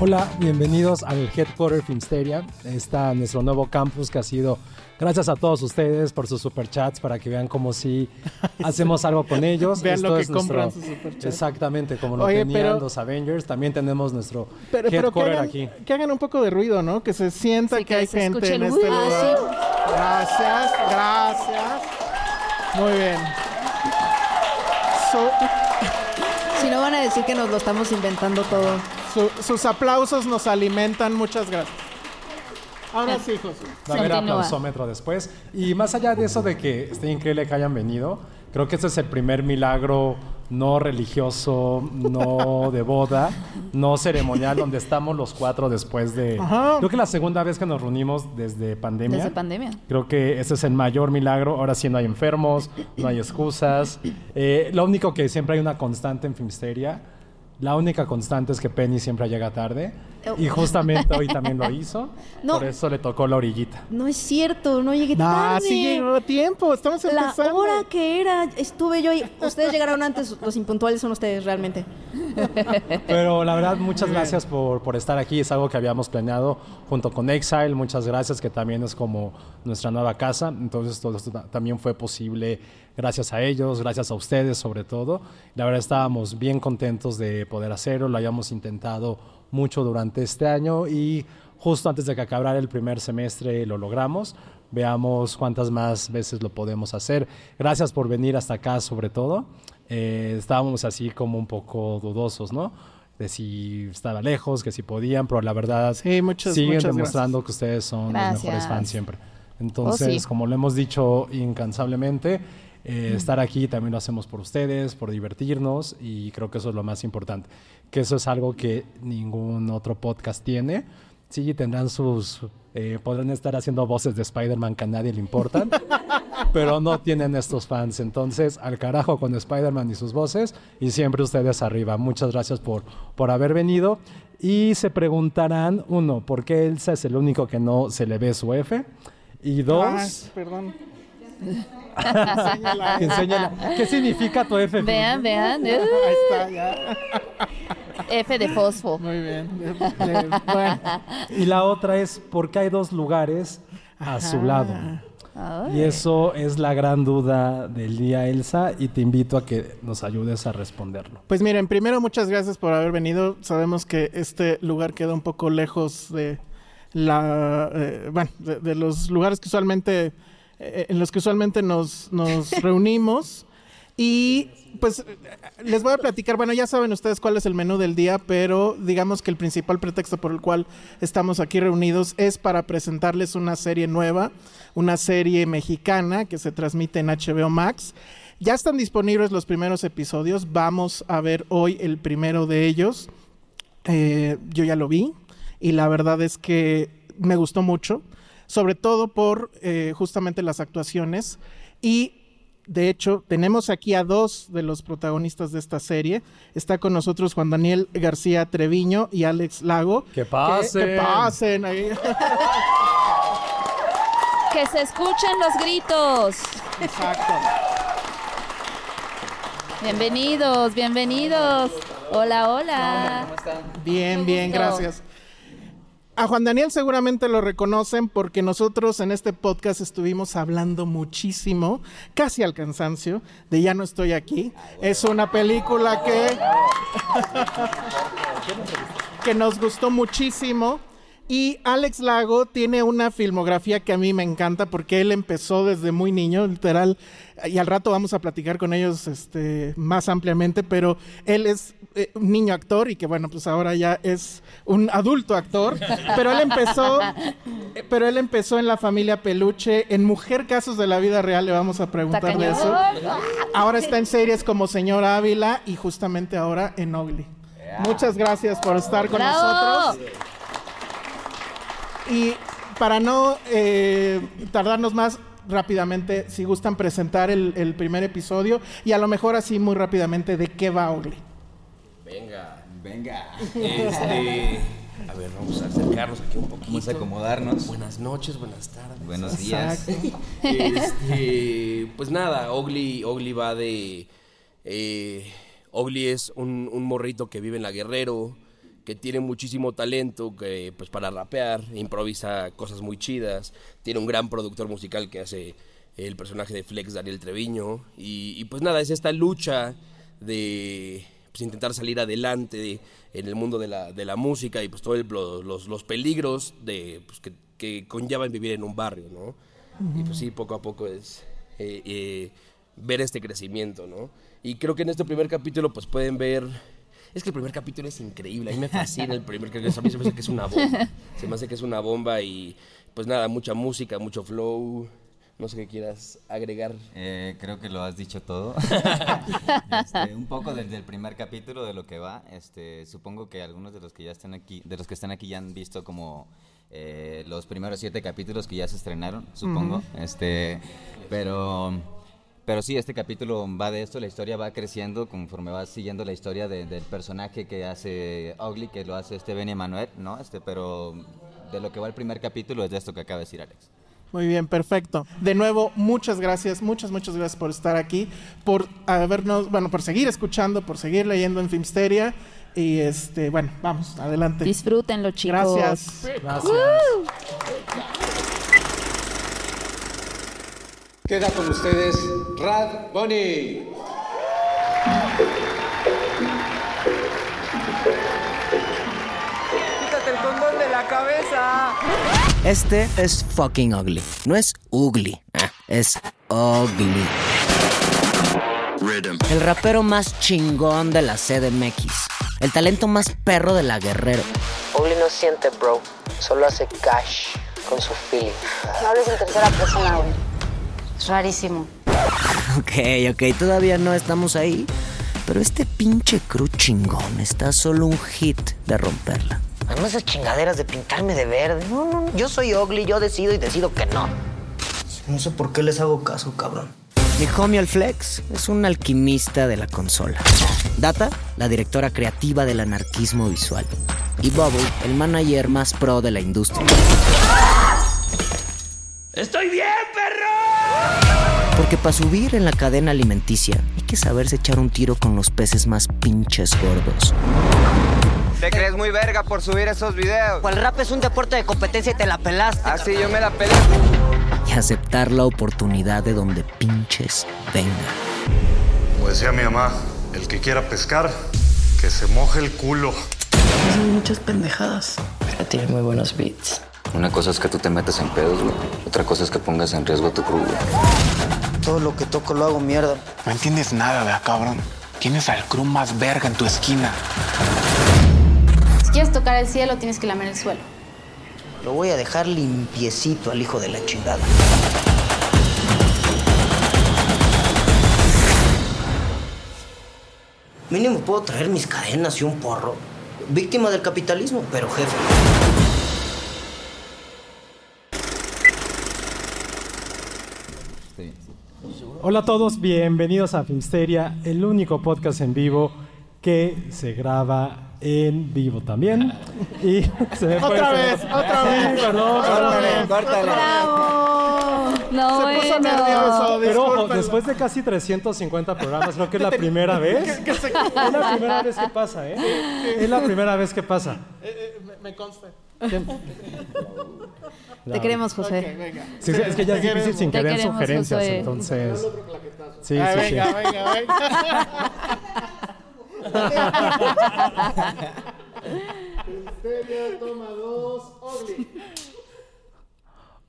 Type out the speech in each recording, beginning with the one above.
Hola, bienvenidos al Headquarter Filmsteria. Está nuestro nuevo campus que ha sido gracias a todos ustedes por sus superchats para que vean cómo si hacemos algo con ellos. Vean lo que es nuestro- compran sus superchats. Exactamente, como lo Oye, tenían pero- los Avengers. También tenemos nuestro Pero, pero que, Headquarter hagan, aquí. que hagan un poco de ruido, ¿no? Que se sienta Sí, que, que hay gente en este "Uh", lugar. Gracias, gracias. Muy bien. Si no van a decir que nos lo estamos inventando todo. Su- sus aplausos nos alimentan. Muchas gracias. Ahora sí, José. Va a haber aplausómetro después. Y más allá de eso de que esté increíble que hayan venido, creo que este es el primer milagro no religioso, no de boda, no ceremonial, donde estamos los cuatro después de... Ajá. Creo que la segunda vez que nos reunimos desde pandemia. Desde pandemia. Creo que ese es el mayor milagro. Ahora sí no hay enfermos, no hay excusas. Eh, lo único que siempre hay una constante en Filmsteria, la única constante es que Penny siempre llega tarde. Y justamente hoy también lo hizo. No. Por eso le tocó la orillita. No es cierto, no llegué Ah, tarde. sí llegó a tiempo. Estamos La empezando. hora que era, estuve yo y ustedes llegaron antes, los impuntuales son ustedes realmente. Pero la verdad, muchas gracias por, por estar aquí. Es algo que habíamos planeado junto con Exile. Muchas gracias, que también es como nuestra nueva casa. Entonces, todo esto ta- también fue posible gracias a ellos, gracias a ustedes sobre todo. La verdad, estábamos bien contentos de poder hacerlo. Lo habíamos intentado mucho durante este año y justo antes de que acabara el primer semestre lo logramos. Veamos cuántas más veces lo podemos hacer. Gracias por venir hasta acá, sobre todo. Eh, estábamos así como un poco dudosos, ¿no? De si estaba lejos, que si podían, pero la verdad Sí, muchas- siguen muchas demostrando que ustedes son los mejores Gracias. fans siempre. Entonces, Oh, sí. como lo hemos dicho incansablemente, eh, estar aquí también lo hacemos por ustedes, por divertirnos y creo que eso es lo más importante. Que eso es algo que ningún otro podcast tiene. Sí, tendrán sus... eh, podrán estar haciendo voces de Spider-Man que a nadie le importan, pero no tienen estos fans. Entonces, al carajo con Spider-Man y sus voces y siempre ustedes arriba. Muchas gracias por, por haber venido. Y se preguntarán, uno, ¿por qué Elsa es el único que no se le ve su F? Y dos... Ay, perdón. Enséñala. Enséñala. ¿Qué significa tu F? Vean, vean. Ahí está, ya. F de fosfo. Muy bien. Bueno, Y la otra es ¿por qué hay dos lugares a su lado? Y eso es la gran duda del día, Elsa, y te invito a que nos ayudes a responderlo. Pues miren, primero muchas gracias por haber venido. Sabemos que este lugar queda un poco lejos de la, eh, bueno, de, de los lugares que usualmente, eh, en los que usualmente nos, nos reunimos. Y pues les voy a platicar, bueno, ya saben ustedes cuál es el menú del día, pero digamos que el principal pretexto por el cual estamos aquí reunidos es para presentarles una serie nueva, una serie mexicana que se transmite en HBO Max. Ya están disponibles los primeros episodios, vamos a ver hoy el primero de ellos. Eh, yo ya lo vi y la verdad es que me gustó mucho, sobre todo por eh, justamente las actuaciones y de hecho tenemos aquí a dos de los protagonistas de esta serie. Está con nosotros Juan Daniel García Treviño y Alex Lago. ¡Que pasen! Que, que pasen ahí. Que se escuchen los gritos. Exacto. Bienvenidos, bienvenidos. Hola, hola. Bien, bien, gusto. gracias. A Juan Daniel seguramente lo reconocen porque nosotros en este podcast estuvimos hablando muchísimo, casi al cansancio, de Ya no estoy aquí. Es una película que, que nos gustó muchísimo. Y Alex Lago tiene una filmografía que a mí me encanta porque él empezó desde muy niño, literal, y al rato vamos a platicar con ellos este, más ampliamente, pero él es eh, un niño actor y que bueno, pues ahora ya es un adulto actor, pero él empezó, eh, pero él empezó en la familia Peluche, en Mujer Casos de la Vida Real, le vamos a preguntar de eso. Ahora está en series como Señor Ávila y justamente ahora en Ugly. Muchas gracias por estar con nosotros. Y para no eh, tardarnos más, rápidamente, si gustan presentar el, el primer episodio y a lo mejor así muy rápidamente de qué va Ugly. Venga. Venga. Este, a ver, vamos a acercarnos aquí un poquito. Vamos a acomodarnos. Buenas noches, buenas tardes. Buenos días. Este, pues nada, Ogly, Ogly va de. Eh, Ogly es un, un morrito que vive en la Guerrero, que tiene muchísimo talento que, pues, para rapear, improvisa cosas muy chidas. Tiene un gran productor musical que hace el personaje de Flex, Daniel Treviño. Y, y, pues nada, es esta lucha de pues, intentar salir adelante de- en el mundo de la, de la música y pues todos los, los peligros de, pues, que, que conllevan vivir en un barrio, ¿no? Y pues sí, poco a poco es eh, eh, ver este crecimiento, ¿no? Y creo que en este primer capítulo pues pueden ver... Es que el primer capítulo es increíble, a mí me fascina el primer capítulo, a mí se me hace que es una bomba, se me hace que es una bomba y pues nada, mucha música, mucho flow, no sé qué quieras agregar. Eh, creo que lo has dicho todo. Este, un poco desde el primer capítulo de lo que va. Este, supongo que algunos de los que ya están aquí, de los que están aquí ya han visto como eh, los primeros siete capítulos que ya se estrenaron, supongo. Este, pero, pero sí, este capítulo va de esto. La historia va creciendo conforme va siguiendo la historia de- del personaje que hace Ugly, que lo hace este Benny Manuel, ¿no? Este, pero de lo que va el primer capítulo es de esto que acaba de decir Alex. Muy bien, perfecto. De nuevo, muchas gracias, muchas, muchas gracias por estar aquí, por habernos, bueno, por seguir escuchando, por seguir leyendo en Filmsteria. Y este, bueno, vamos, adelante. Disfrútenlo, chicos. Gracias. Gracias. Queda con ustedes Rad Bunny. Quítate el condón de la cabeza. Este es fucking ugly. No es ugly, ah, es ugly. El rapero más chingón de la CDMX. El talento más perro de la Guerrero. Ugly no siente, bro. Solo hace cash con su feeling. No hables en tercera persona, güey. Es rarísimo. Ok, ok, todavía no estamos ahí. Pero este pinche crew chingón está solo un hit de romperla. No esas chingaderas de pintarme de verde. No, no, no. Yo soy ugly, yo decido y decido que no. No sé por qué les hago caso, cabrón. Mi homie el Flex es un alquimista de la consola. Data, la directora creativa del anarquismo visual. Y Bubble, el manager más pro de la industria. ¡Estoy bien, perro! Porque para subir en la cadena alimenticia hay que saberse echar un tiro con los peces más pinches gordos. ¿Te crees muy verga por subir esos videos? Pues el rap es un deporte de competencia y te la pelaste. Así yo me la pelé. Y aceptar la oportunidad de donde pinches venga. Como decía mi mamá, el que quiera pescar, que se moje el culo. Son muchas pendejadas. Pero tiene muy buenos beats. Una cosa es que tú te metes en pedos, güey. Otra cosa es que pongas en riesgo tu crew, güey. Todo lo que toco lo hago mierda. No entiendes nada, ¿verdad, cabrón? Tienes al crew más verga en tu esquina. Si quieres tocar el cielo, tienes que lamer el suelo. Lo voy a dejar limpiecito al hijo de la chingada. Mínimo puedo traer mis cadenas y un porro. Víctima del capitalismo, pero jefe. Hola a todos, bienvenidos a Filmsteria, el único podcast en vivo que se graba en vivo también. Y se me fue- Otra vez, otra vez. Perdón, perdón. ¡Bravo! No, Se puso bueno. nervioso, Pero ojo, después de casi 350 programas, creo que es la primera vez. Es la primera vez que pasa, ¿eh? Es la primera vez que pasa. Eh, eh, me, me consta. Te queremos, José. Ok, venga. Sí, sí, es que ya es difícil sin que Te den queremos, sugerencias, entonces. Sí, Ah, sí, venga, sí. venga, venga. Filmsteria, toma dos, Ogli.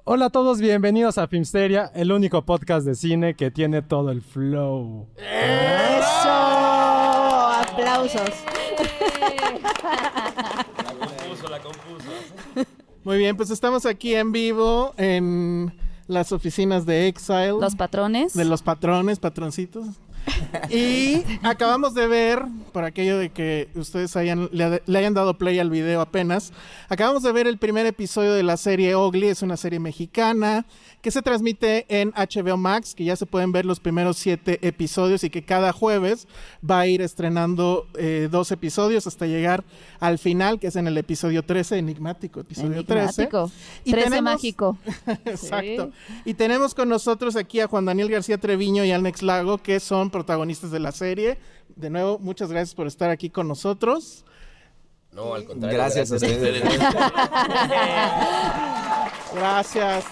Hola a todos, bienvenidos a Filmsteria, el único podcast de cine que tiene todo el flow. ¡Eso! Aplausos. Muy bien, pues estamos aquí en vivo en las oficinas de Exile. Los patrones. De los patrones, patroncitos. Y acabamos de ver, por aquello de que ustedes hayan, le, le hayan dado play al video apenas, acabamos de ver el primer episodio de la serie Ugly, es una serie mexicana que se transmite en HBO Max, que ya se pueden ver los primeros siete episodios y que cada jueves va a ir estrenando eh, dos episodios hasta llegar al final, que es en el episodio 13, enigmático, episodio Enigmático. 13. Y 13 tenemos- mágico. Exacto. Y tenemos con nosotros aquí a Juan Daniel García Treviño y Alex Lago, que son protagonistas de la serie. De nuevo, muchas gracias por estar aquí con nosotros. No, al contrario. Gracias a ustedes. Gracias.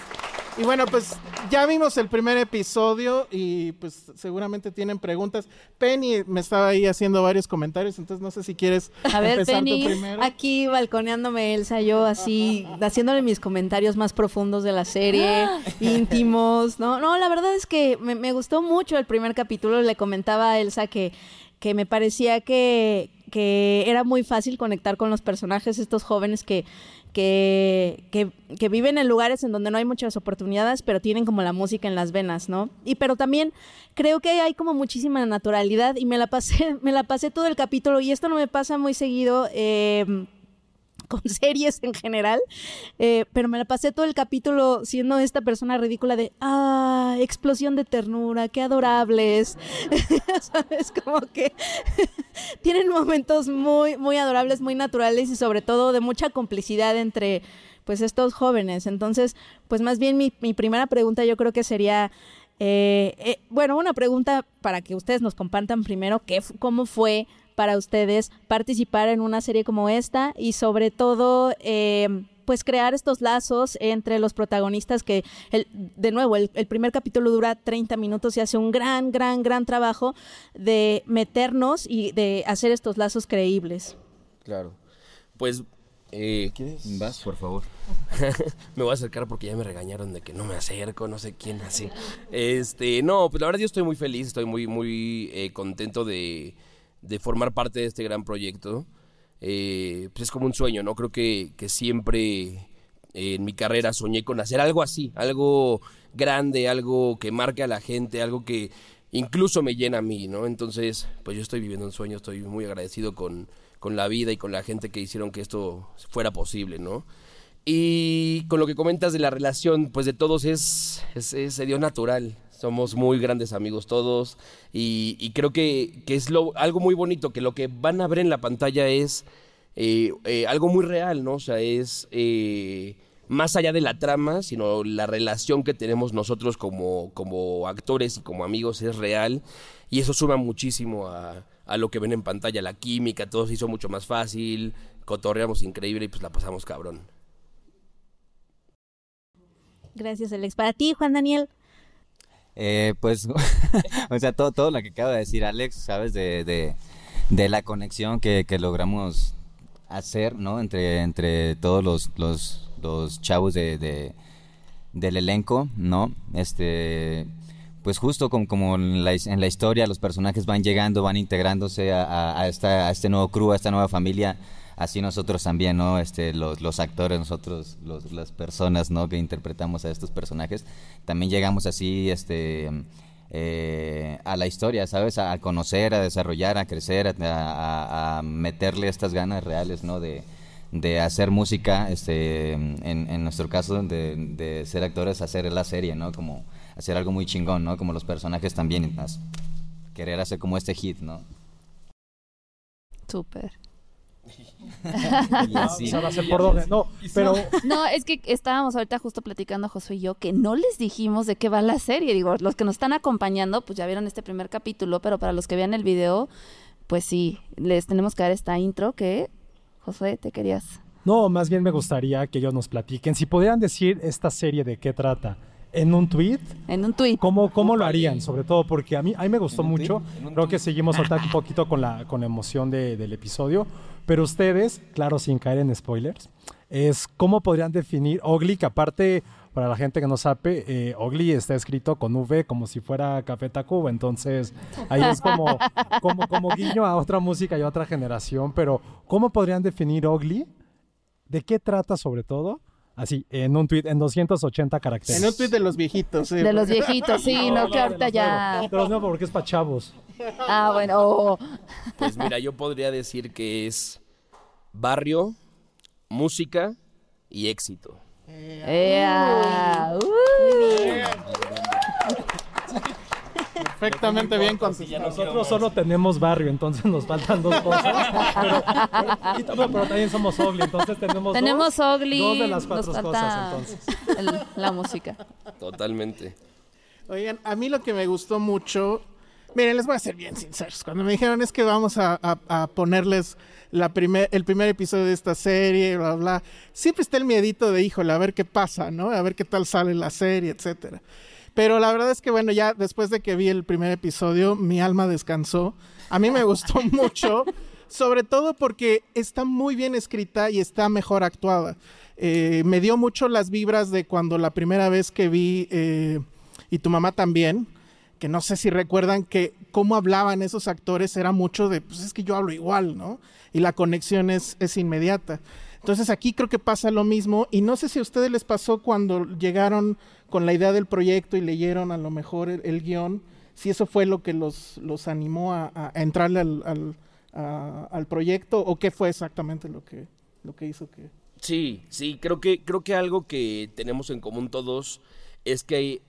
Y bueno, pues ya vimos el primer episodio y pues seguramente tienen preguntas. Penny me estaba ahí haciendo varios comentarios, entonces no sé si quieres A ver, empezar tú Penny, primero. aquí balconeándome Elsa, yo así, haciéndole mis comentarios más profundos de la serie, íntimos, ¿no? No, la verdad es que me, me gustó mucho el primer capítulo, le comentaba a Elsa que, que me parecía que, que era muy fácil conectar con los personajes, estos jóvenes que, que, que, viven en lugares en donde no hay muchas oportunidades, pero tienen como la música en las venas, ¿no? Y pero también creo que hay como muchísima naturalidad y me la pasé, me la pasé todo el capítulo y esto no me pasa muy seguido. eh, con series en general, eh, pero me la pasé todo el capítulo siendo esta persona ridícula de, ah, explosión de ternura, qué adorables, ¿sabes? Como que tienen momentos muy, muy adorables, muy naturales y sobre todo de mucha complicidad entre, pues, estos jóvenes. Entonces, pues más bien mi, mi primera pregunta yo creo que sería... eh, eh, bueno, una pregunta para que ustedes nos compartan primero qué, cómo fue para ustedes participar en una serie como esta y sobre todo eh, pues crear estos lazos entre los protagonistas que el- de nuevo el, el primer capítulo dura 30 minutos y hace un gran gran gran trabajo de meternos y de hacer estos lazos creíbles. Claro. Pues, eh, ¿quieres? Vas, por favor. me voy a acercar porque ya me regañaron de que no me acerco, no sé quién así. Este, no, pues la verdad yo estoy muy feliz, estoy muy, muy eh, contento de, de formar parte de este gran proyecto. Eh, pues es como un sueño, ¿no? Creo que, que siempre eh, en mi carrera soñé con hacer algo así, algo grande, algo que marque a la gente, algo que incluso me llena a mí, ¿no? Entonces, pues yo estoy viviendo un sueño, estoy muy agradecido con, con la vida y con la gente que hicieron que esto fuera posible, ¿no? Y con lo que comentas de la relación, pues de todos es, es- es- se dio natural. Somos muy grandes amigos todos y, creo que, es lo, algo muy bonito, que lo que van a ver en la pantalla es eh, eh, algo muy real, ¿no? O sea, es eh, más allá de la trama, sino la relación que tenemos nosotros como, como actores y como amigos es real y eso suma muchísimo a, a lo que ven en pantalla, la química, todo se hizo mucho más fácil, cotorreamos increíble y pues la pasamos cabrón. Gracias Alex. Para ti Juan Daniel. Eh, pues, o sea, todo, todo lo que acaba de decir Alex, ¿sabes? De, de, la conexión que, que logramos hacer, ¿no? Entre, entre todos los, los, chavos de, de- del elenco, ¿no? Este, pues justo como, como en, la, en la historia los personajes van llegando, van integrándose a, a- a esta, a este nuevo crew, a esta nueva familia, así nosotros también, ¿no? Este, los, actores, nosotros, los- las personas, ¿no? Que interpretamos a estos personajes, también llegamos así, este, eh, a la historia, ¿sabes? A, conocer, a desarrollar, a crecer, a, meterle estas ganas reales, ¿no? De, de hacer música, este, en, en nuestro caso, de, ser actores, hacer la serie, ¿no? Como hacer algo muy chingón, ¿no? Como los personajes también, as- querer hacer como este hit, ¿no? Súper. Y así. O sea, va a ser por doble. No, pero No, es que estábamos ahorita justo platicando Josué y yo que no les dijimos de qué va la serie. Digo, los que nos están acompañando, pues ya vieron este primer capítulo, pero para los que vean el video, pues sí, les tenemos que dar esta intro que, Josué, te querías No, más bien me gustaría que ellos nos platiquen. Si pudieran decir esta serie de qué trata en un tweet. En un tweet. ¿Cómo, cómo lo harían? Sobre todo porque a mí, a mí me gustó mucho. Creo que seguimos ahorita un poquito con la, con la emoción de- del episodio. Pero ustedes, claro, sin caer en spoilers, es cómo podrían definir Ugly, que aparte, para la gente que no sabe, eh, Ugly está escrito con V como si fuera Café Tacuba. Entonces, ahí es como, como, como guiño a otra música y a otra generación. Pero, ¿cómo podrían definir Ugly? ¿De qué trata sobre todo? Así, en un tweet, en 280 caracteres. En un tuit de los viejitos. sí. De los viejitos, sí, no, que ahorita ya. De los nuevos, porque es para chavos. Ah, bueno. oh. Pues mira, yo podría decir que es barrio, música y éxito. Ea, uh. Perfectamente bien con Nosotros solo tenemos barrio, entonces nos faltan dos cosas. Pero, también- pero también somos Ugly, entonces tenemos Tenemos dos, dos de las nos cuatro falta cosas, entonces. el- la música. Totalmente. Oigan, a mí lo que me gustó mucho, miren, les voy a ser bien sinceros. Cuando me dijeron es que vamos a, a- a ponerles la primer, el primer episodio de esta serie, bla, bla, siempre está el miedito de, híjole, a ver qué pasa, ¿no? A ver qué tal sale la serie, etcétera. Pero la verdad es que, bueno, ya después de que vi el primer episodio, mi alma descansó. A mí me gustó mucho, sobre todo porque está muy bien escrita y está mejor actuada. Eh, me dio mucho las vibras de cuando la primera vez que vi, eh, y tu mamá también, que no sé si recuerdan que cómo hablaban esos actores era mucho de, pues es que yo hablo igual, ¿no? Y la conexión es, es inmediata. Entonces aquí creo que pasa lo mismo y no sé si a ustedes les pasó cuando llegaron con la idea del proyecto y leyeron a lo mejor el, guion, si eso fue lo que los, los animó a, a entrarle al, al proyecto o qué fue exactamente lo que, lo que hizo que... Sí, sí, creo que, creo que algo que tenemos en común todos es que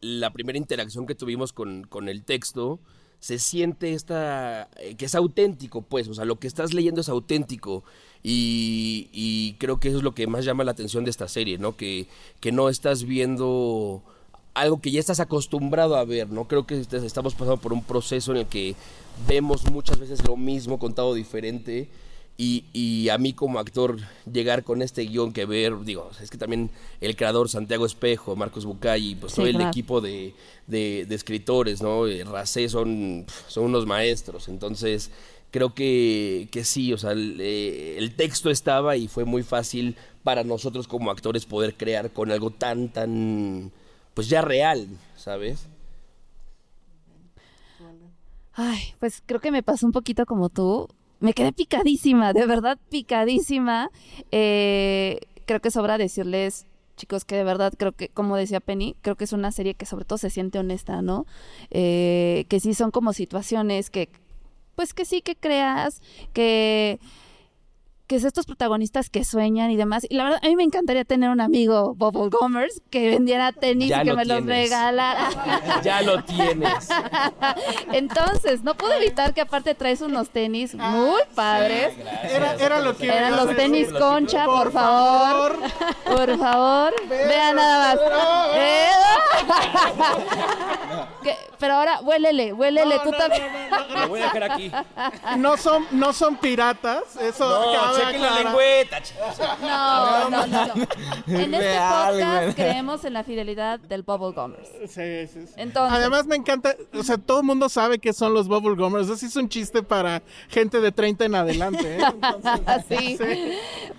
la primera interacción que tuvimos con, con el texto se siente esta, eh, que es auténtico, pues, o sea, lo que estás leyendo es auténtico y, y creo que eso es lo que más llama la atención de esta serie, ¿no? Que, que no estás viendo algo que ya estás acostumbrado a ver, ¿no? Creo que est- estamos pasando por un proceso en el que vemos muchas veces lo mismo contado diferente y, y a mí como actor llegar con este guion que ver, digo, es que también el creador Santiago Espejo, Marcos Bucay, pues Sí, todo el equipo de, de- de escritores, ¿no? Eh, Racé son, son unos maestros, entonces creo que, que sí, o sea, el, eh, el texto estaba y fue muy fácil para nosotros como actores poder crear con algo tan, tan, pues ya real, ¿sabes? Ay, pues creo que me pasó un poquito como tú. Me quedé picadísima, de verdad picadísima. Eh, creo que sobra decirles, chicos, que de verdad creo que, como decía Penny, creo que es una serie que sobre todo se siente honesta, ¿no? Eh, que sí son como situaciones que, pues que sí que creas, que que es estos protagonistas que sueñan y demás. Y la verdad, a mí me encantaría tener un amigo Bubble Gomers que vendiera tenis Ya y que lo me los regalara. Ya lo tienes. Entonces, no pude evitar que aparte traes unos tenis muy padres. Era, era lo que... Eran los decir. tenis concha, por favor. Por favor, vean nada más. Eh, que- Pero ahora, huélele, huélele tú también. Lo voy a dejar aquí. No son, no son piratas, eso No, chequen la lengüeta, chicos. No, no, no. no. En este Real, podcast creemos en la fidelidad del Bubble Gummers. Sí, sí, sí. Entonces, Además me encanta, o sea, todo el mundo sabe que son los bubble gummers. Eso sí es un chiste para gente de 30 en adelante. ¿eh? Entonces, sí.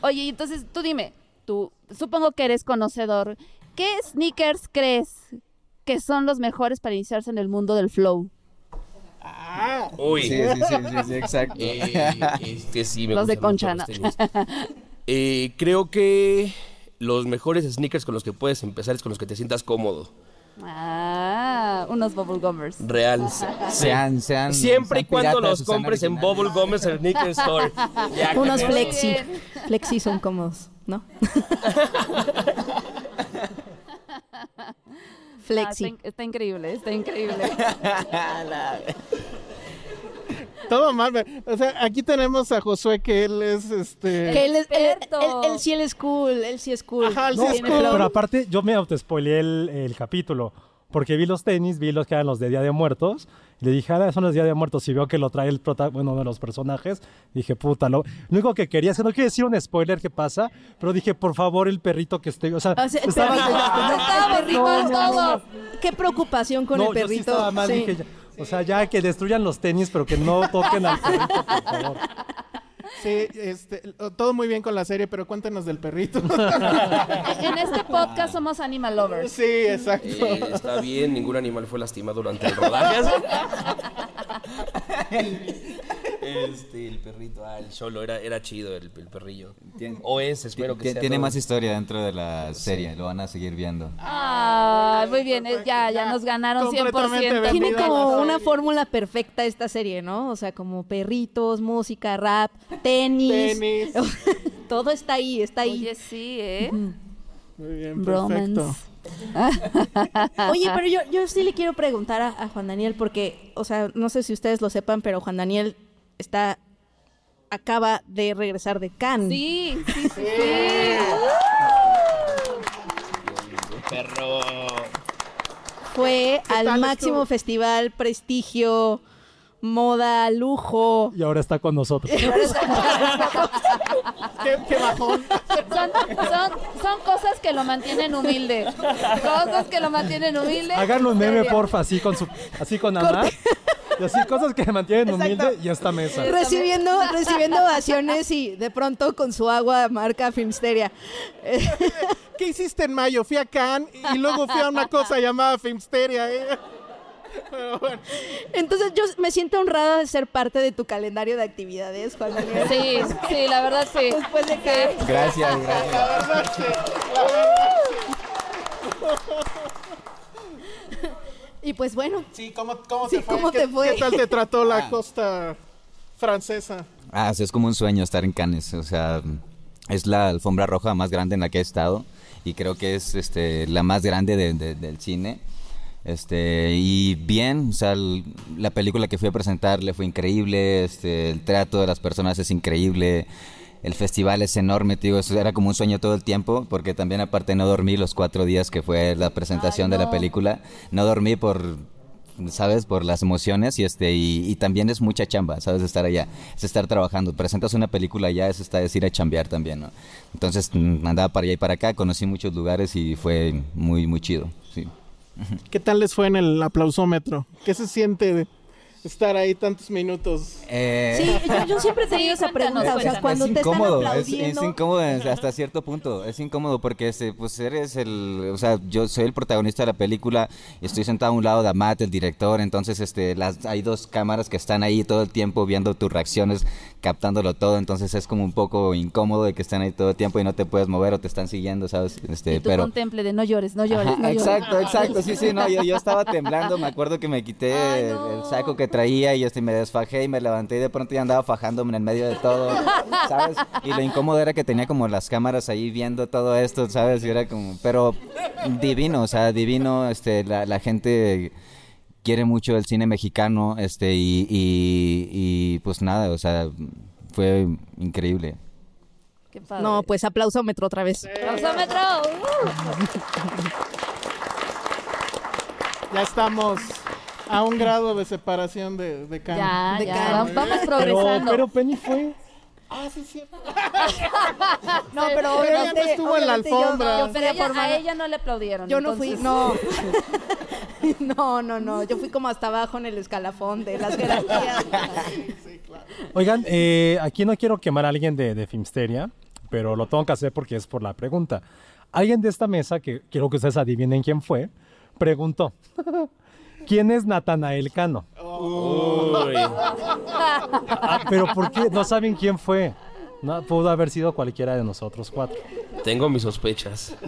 Oye, entonces tú dime, tú supongo que eres conocedor. ¿Qué sneakers crees que son los mejores para iniciarse en el mundo del flow? Uy. Sí, sí, sí, sí, sí, exacto. Eh, este sí me Los de Concha, los tenis. Eh, creo que los mejores sneakers con los que puedes empezar es con los que te sientas cómodo. Ah, unos bubble gummers. Real. Sean- sean- Siempre y cuando los compres en. Bubble Gómez en Sneaker Store. Ya, Unos flexi. Flexi son cómodos, ¿no? Flexi. Ah, está, está increíble, está increíble. Todo mal. O sea, aquí tenemos a Josué que él es este. Que él, es- él- él- él sí él es cool, él sí es cool. Ajá, él sí es cool. pero aparte, yo me autospoileé el, el capítulo. porque vi los tenis, vi los que eran los de Día de Muertos, le dije, ah, son los de Día de Muertos, y veo que lo trae el prota bueno, uno de los personajes, dije, puta, lo, lo único que quería, es que no quiero decir un spoiler que pasa, pero dije, por favor, el perrito que esté, o sea, O sea, el estaba... perrito, estaba perrito No, en no, no, todo. Qué preocupación con no, el yo sí perrito. estaba mal, Sí. dije, ya- o sea, ya que destruyan los tenis, pero que no toquen al perrito, por favor. Sí, este, todo muy bien con la serie, pero cuéntanos del perrito. En este podcast somos animal lovers. Sí, exacto. Eh, está bien, ningún animal fue lastimado durante el rodaje. Este, el perrito, ah, el solo, era, era chido el, el perrillo. O es, espero que sea. Tiene todo. más historia dentro de la serie, lo van a seguir viendo. Ah, muy bien, eh, ya, ya nos ganaron 100%. Tiene como una fórmula perfecta esta serie, ¿no? O sea, como perritos, música, rap, tenis. Tenis. Todo está ahí, está ahí. Oye, sí, ¿eh? Muy bien, Bromance. perfecto. Oye, pero yo, yo sí le quiero preguntar a, a Juan Daniel, porque, o sea, no sé si ustedes lo sepan, pero Juan Daniel está acaba de regresar de Cannes. Sí, sí, sí. Perro. Fue al máximo estuvo? festival, prestigio, moda, lujo. Y ahora está con nosotros. ¿Qué, qué bajón. Son, son, son cosas que lo mantienen humilde. Cosas que lo mantienen humilde. Háganlo un meme, porfa, así con su, así con Amar. Y así cosas que mantienen humilde y esta mesa. Recibiendo, recibiendo ovaciones y de pronto con su agua marca Filmsteria. ¿Qué hiciste en mayo? Fui a Cannes y luego fui a una cosa llamada Filmsteria. ¿eh? Pero bueno. Entonces yo me siento honrada de ser parte de tu calendario de actividades, Juan Daniel. Sí, sí, la verdad sí. Después de que... Gracias, gracias. La verdad la verdad Y pues bueno, Sí, ¿cómo, cómo Sí, te fue? ¿cómo ¿Qué, te fue? qué tal te trató la costa francesa? Ah, sea, es como un sueño estar en Cannes, o sea, es la alfombra roja más grande en la que he estado y creo que es este, la más grande de- de- del cine. Este, y bien, o sea, el- la película que fui a presentar le fue increíble, este, el trato de las personas es increíble, el festival es enorme, te digo, eso era como un sueño todo el tiempo, porque también aparte no dormí los cuatro días que fue la presentación de la película, no dormí por ¿sabes? Por las emociones y este y, y también es mucha chamba, ¿sabes? Estar allá, es estar trabajando. Presentas una película allá, es, estar, es ir a chambear también, ¿no? Entonces mm, andaba para allá y para acá, conocí muchos lugares y fue muy, muy chido, sí. ¿Qué tal les fue en el aplausómetro? ¿Qué se siente de estar ahí tantos minutos? Eh, sí, yo, yo siempre he tenido esa pregunta. O sea, cuando es te están incómodo, es, aplaudiendo... es incómodo hasta cierto punto, es incómodo porque este, pues eres el, o sea, yo soy el protagonista de la película, estoy sentado a un lado de Amat, el director, entonces este, las, hay dos cámaras que están ahí todo el tiempo viendo tus reacciones, captándolo todo, entonces es como un poco incómodo de que están ahí todo el tiempo y no te puedes mover o te están siguiendo, ¿sabes? Este, Y tú pero... contemple de no llores, no llores, Ajá, no llores. exacto, exacto, sí, sí, no, yo, yo estaba temblando, me acuerdo que me quité el, el saco que traía y este, me desfajé y me levanté y de pronto ya andaba fajándome en el medio de todo, ¿sabes? Y lo incómodo era que tenía como las cámaras ahí viendo todo esto, ¿sabes? Y era como, pero divino, o sea, divino, este, la, la gente quiere mucho el cine mexicano, este, y, y, y, pues nada, o sea, fue increíble. Qué padre. No, pues aplausómetro otra vez. ¡Aplausómetro! Ya estamos a un grado de separación de, de Cannes. Ya, De ya, cara. vamos, vamos Pero, progresando. pero Penny fue. Ah, sí, sí. No, pero Pero ella no obviamente, estuvo en la obviamente yo- alfombra. Yo, Pero ella, a ella no le aplaudieron. yo no fui, no. no, no, no. Yo fui como hasta abajo en el escalafón de las jerarquías. Oigan, eh, aquí no quiero quemar a alguien de, de Filmsteria, pero lo tengo que hacer porque es por la pregunta. Alguien de esta mesa, que quiero que ustedes adivinen quién fue, preguntó, ¿quién es Natanael Cano? Uy. Ah, pero ¿por qué? No saben quién fue. No, pudo haber sido cualquiera de nosotros cuatro. Tengo mis sospechas.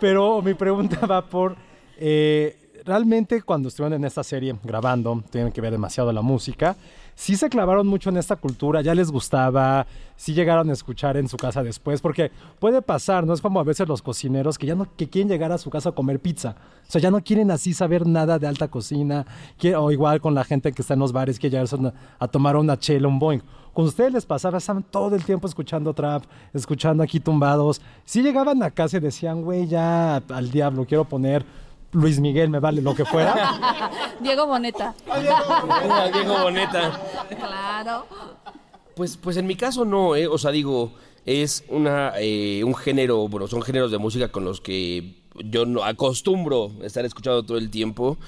Pero mi pregunta va por, eh, realmente cuando estuvieron en esta serie grabando, tienen que ver demasiado la música, sí se clavaron mucho en esta cultura, ya les gustaba, sí llegaron a escuchar en su casa después, porque puede pasar, no es como a veces los cocineros que ya no que quieren llegar a su casa a comer pizza, o sea, ya no quieren así saber nada de alta cocina, que- o igual con la gente que está en los bares que llegar a, tomar una chela, un boing. con ustedes les pasaba, estaban todo el tiempo escuchando trap, escuchando aquí tumbados. Si llegaban a casa y decían, güey, ya al diablo, quiero poner Luis Miguel, me vale lo que fuera. Diego Boneta. Diego Boneta. Claro. Pues, pues en mi caso no, ¿eh? O sea, digo, es una, eh, un género, bueno, son géneros de música con los que yo no acostumbro estar escuchando todo el tiempo.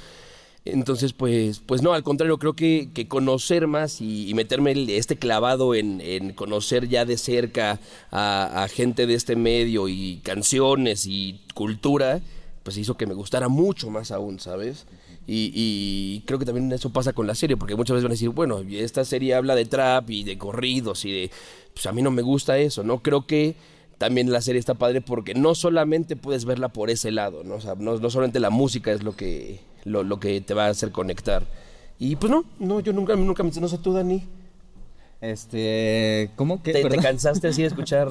Entonces, pues, pues no, al contrario, creo que, que conocer más y, y meterme el- este clavado en, en conocer ya de cerca a, a gente de este medio y canciones y cultura, pues hizo que me gustara mucho más aún, ¿sabes? Y, y creo que también eso pasa con la serie, porque muchas veces van a decir, bueno, esta serie habla de trap y de corridos y de... Pues a mí no me gusta eso, ¿no? Creo que también la serie está padre porque no solamente puedes verla por ese lado, ¿no? O sea, no, no solamente la música es lo que, lo, lo que te va a hacer conectar. Y pues no, no, yo nunca, nunca. No sé tú, Dani. Este, ¿cómo que? ¿Te, cansaste así de escuchar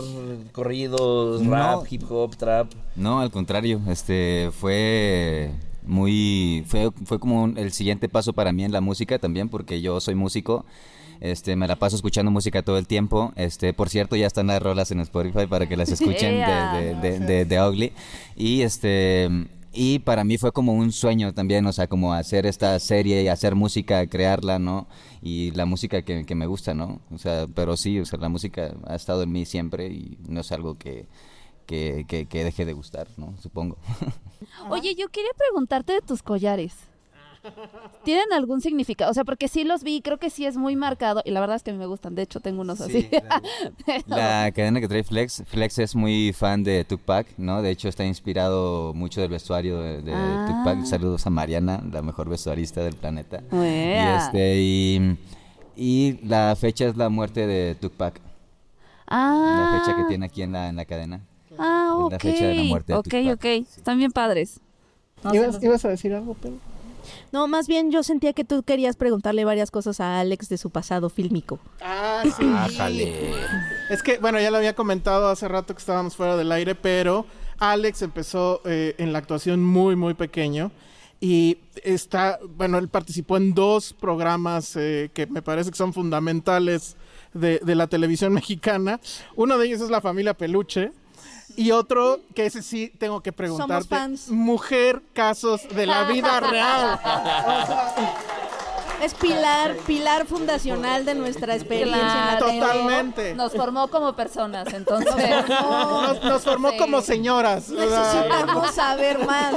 corridos, No. rap, hip hop, trap? No, al contrario, este fue muy fue fue como un- el siguiente paso para mí en la música también porque yo soy músico. Este, me la paso escuchando música todo el tiempo. Este, por cierto, ya están las rolas en Spotify para que las escuchen de, de, de, de- de Ugly. Y este, y para mí fue como un sueño también, o sea, como hacer esta serie y hacer música, crearla, ¿no? Y la música que, que me gusta, ¿no? O sea, pero sí, o sea, la música ha estado en mí siempre y no es algo que, que, que, que deje de gustar, ¿no? Supongo. Oye, yo quería preguntarte de tus collares. ¿Tienen algún significado? O sea, porque sí los vi, creo que sí es muy marcado y la verdad es que a mí me gustan. De hecho, tengo unos así. Pero- La cadena que trae Flex, Flex es muy fan de Tupac, ¿no? De hecho está inspirado mucho del vestuario de, de Ah. Tupac. Saludos a Mariana, la mejor vestuarista del planeta. Y este y, y la fecha es la muerte de Tupac. Ah. La fecha que tiene aquí en la, en la cadena. Ah, ok. la fecha de la muerte de ok, Tupac. ok. Están bien padres. ¿Ibas, ibas a decir algo, pero No, más bien yo sentía que tú querías preguntarle varias cosas a Alex de su pasado fílmico. Ah, sí. Es que, bueno, ya lo había comentado hace rato que estábamos fuera del aire, pero Alex empezó eh, en la actuación muy, muy pequeño. Y está, bueno, él participó en dos programas eh, que me parece que son fundamentales de, de la televisión mexicana. Uno de ellos es La Familia Peluche. Y otro, que ese sí tengo que preguntarte. fans. Mujer, casos de la vida real. Es pilar, pilar fundacional de nuestra experiencia en la. Totalmente. Nos formó como personas, entonces. Nos, nos formó Sí. como señoras. Necesitamos saber más.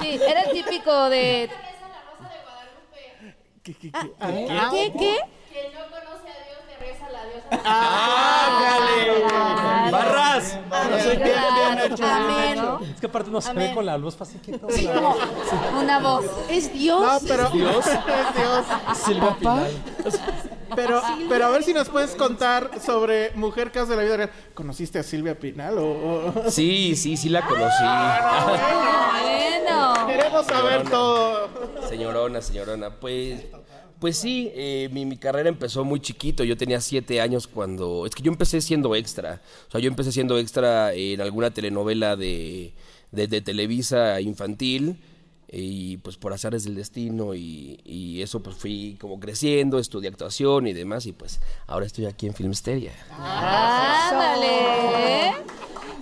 Sí, era el típico de. ¿Qué, qué, Ah, qué? ¿Qué? ¿Qué? ¡Ándale! ¡Barras! Bien, bien, bien hecho. Amén. Es que aparte no se ve con la luz fácil que todo. Sí, como Una voz. es Dios. No, pero. Dios. Es Dios. Silvia Pinal. Pero, pero a ver si nos puedes contar sobre Mujer Casos de la Vida Real. ¿Conociste a Silvia Pinal? O, o- Sí, sí, sí la conocí. Bueno. Queremos saber todo. Señorona, señorona, pues, pues sí, eh, mi, carrera empezó muy chiquito. Yo tenía siete años cuando. Es que yo empecé siendo extra. O sea, yo empecé siendo extra en alguna telenovela de, de, Televisa infantil. Y pues por azares del destino y, eso pues fui como creciendo, estudié actuación y demás y pues ahora estoy aquí en Filmsteria. Ándale.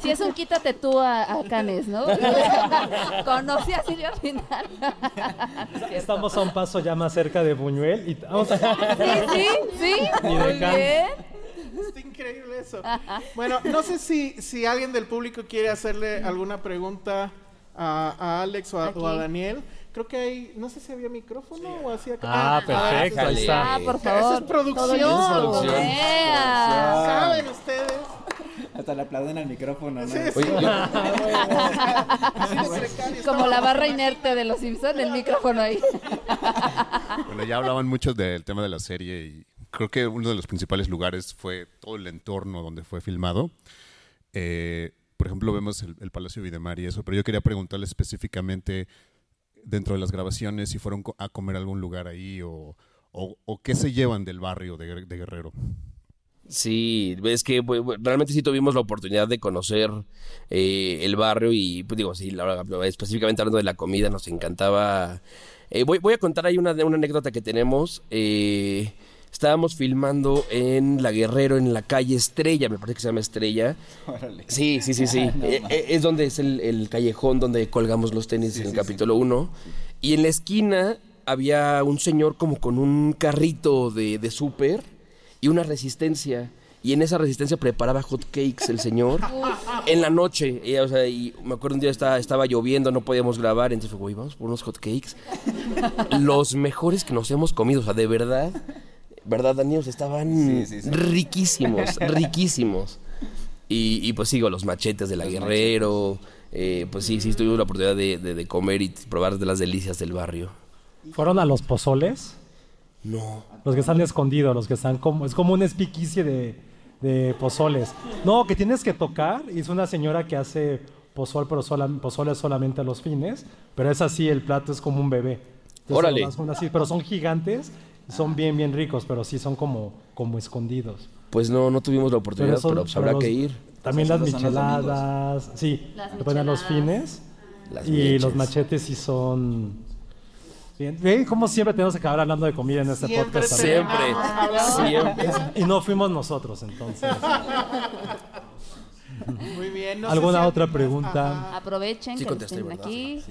Si es un quítate tú a, a Canes, ¿no? Conocí a Silvia Pinal. Estamos a un paso ya más cerca de Buñuel y vamos a... Sí, sí, sí. Muy can. bien. Está increíble eso. Bueno, no sé si, si alguien del público quiere hacerle alguna pregunta a, a Alex o a, o a Daniel. Creo que hay, no sé si había micrófono o así acá. Ah, perfecto, ahí está. Ah, por Eso favor. es producción. Todo listo. producción. ¿Saben ustedes? Hasta le aplauden al micrófono, ¿no? Sí, sí. Oye, yo- Como la barra inerte de los Simpsons, el micrófono ahí. Bueno, ya hablaban mucho del tema de la serie y creo que uno de los principales lugares fue todo el entorno donde fue filmado. Eh, por ejemplo, vemos el, el Palacio Videmar y eso, pero yo quería preguntarle específicamente dentro de las grabaciones si fueron a comer a algún lugar ahí o, o- o qué se llevan del barrio de Guerrero. Sí, es que pues, realmente sí tuvimos la oportunidad de conocer eh, el barrio y, pues digo, sí, la específicamente hablando de la comida, nos encantaba. Eh, voy, voy a contar ahí una, una anécdota que tenemos. eh, Estábamos filmando en La Guerrero, en la calle Estrella, me parece que se llama Estrella. Órale. Sí, sí, sí, sí. No Eh, eh, es donde es el, el callejón donde colgamos los tenis en el capítulo 1. Y en la esquina había un señor como con un carrito de, de súper y una resistencia. Y en esa resistencia preparaba hot cakes el señor en la noche. Y, o sea, y me acuerdo un día estaba, estaba lloviendo, no podíamos grabar. Entonces fue, güey, vamos por unos hot cakes. Los mejores que nos hemos comido, o sea, de verdad. ¿Verdad, Dani? O sea, estaban Sí, sí, sí. riquísimos, riquísimos. Y, y, pues sigo los machetes de la Guerrero. eh, pues sí, sí, tuvimos la oportunidad de, de- de comer y probar de las delicias del barrio. ¿Fueron a los pozoles? No. Los que están escondidos, los que están como... Es como un espiquicie de, de pozoles. No, que tienes que tocar. Y es una señora que hace pozol, pero sola, pozole solamente a los fines. Pero es así, el plato es como un bebé. Entonces, Órale. con así, pero son gigantes. Son bien, bien ricos, pero sí son como, como escondidos. Pues no, no tuvimos la oportunidad, pero, son- pues habrá pero que los- ir. También las son los micheladas. Sí, Las ponen los micheladas. fines. Las y los machetes sí son... Bien. Ve cómo siempre tenemos que acabar hablando de comida en este Siempre podcast. Siempre. Y no fuimos nosotros, entonces. Muy bien. no sé ¿Alguna si- otra pregunta? Ajá. Aprovechen Sí que contesté, estén ¿verdad? aquí.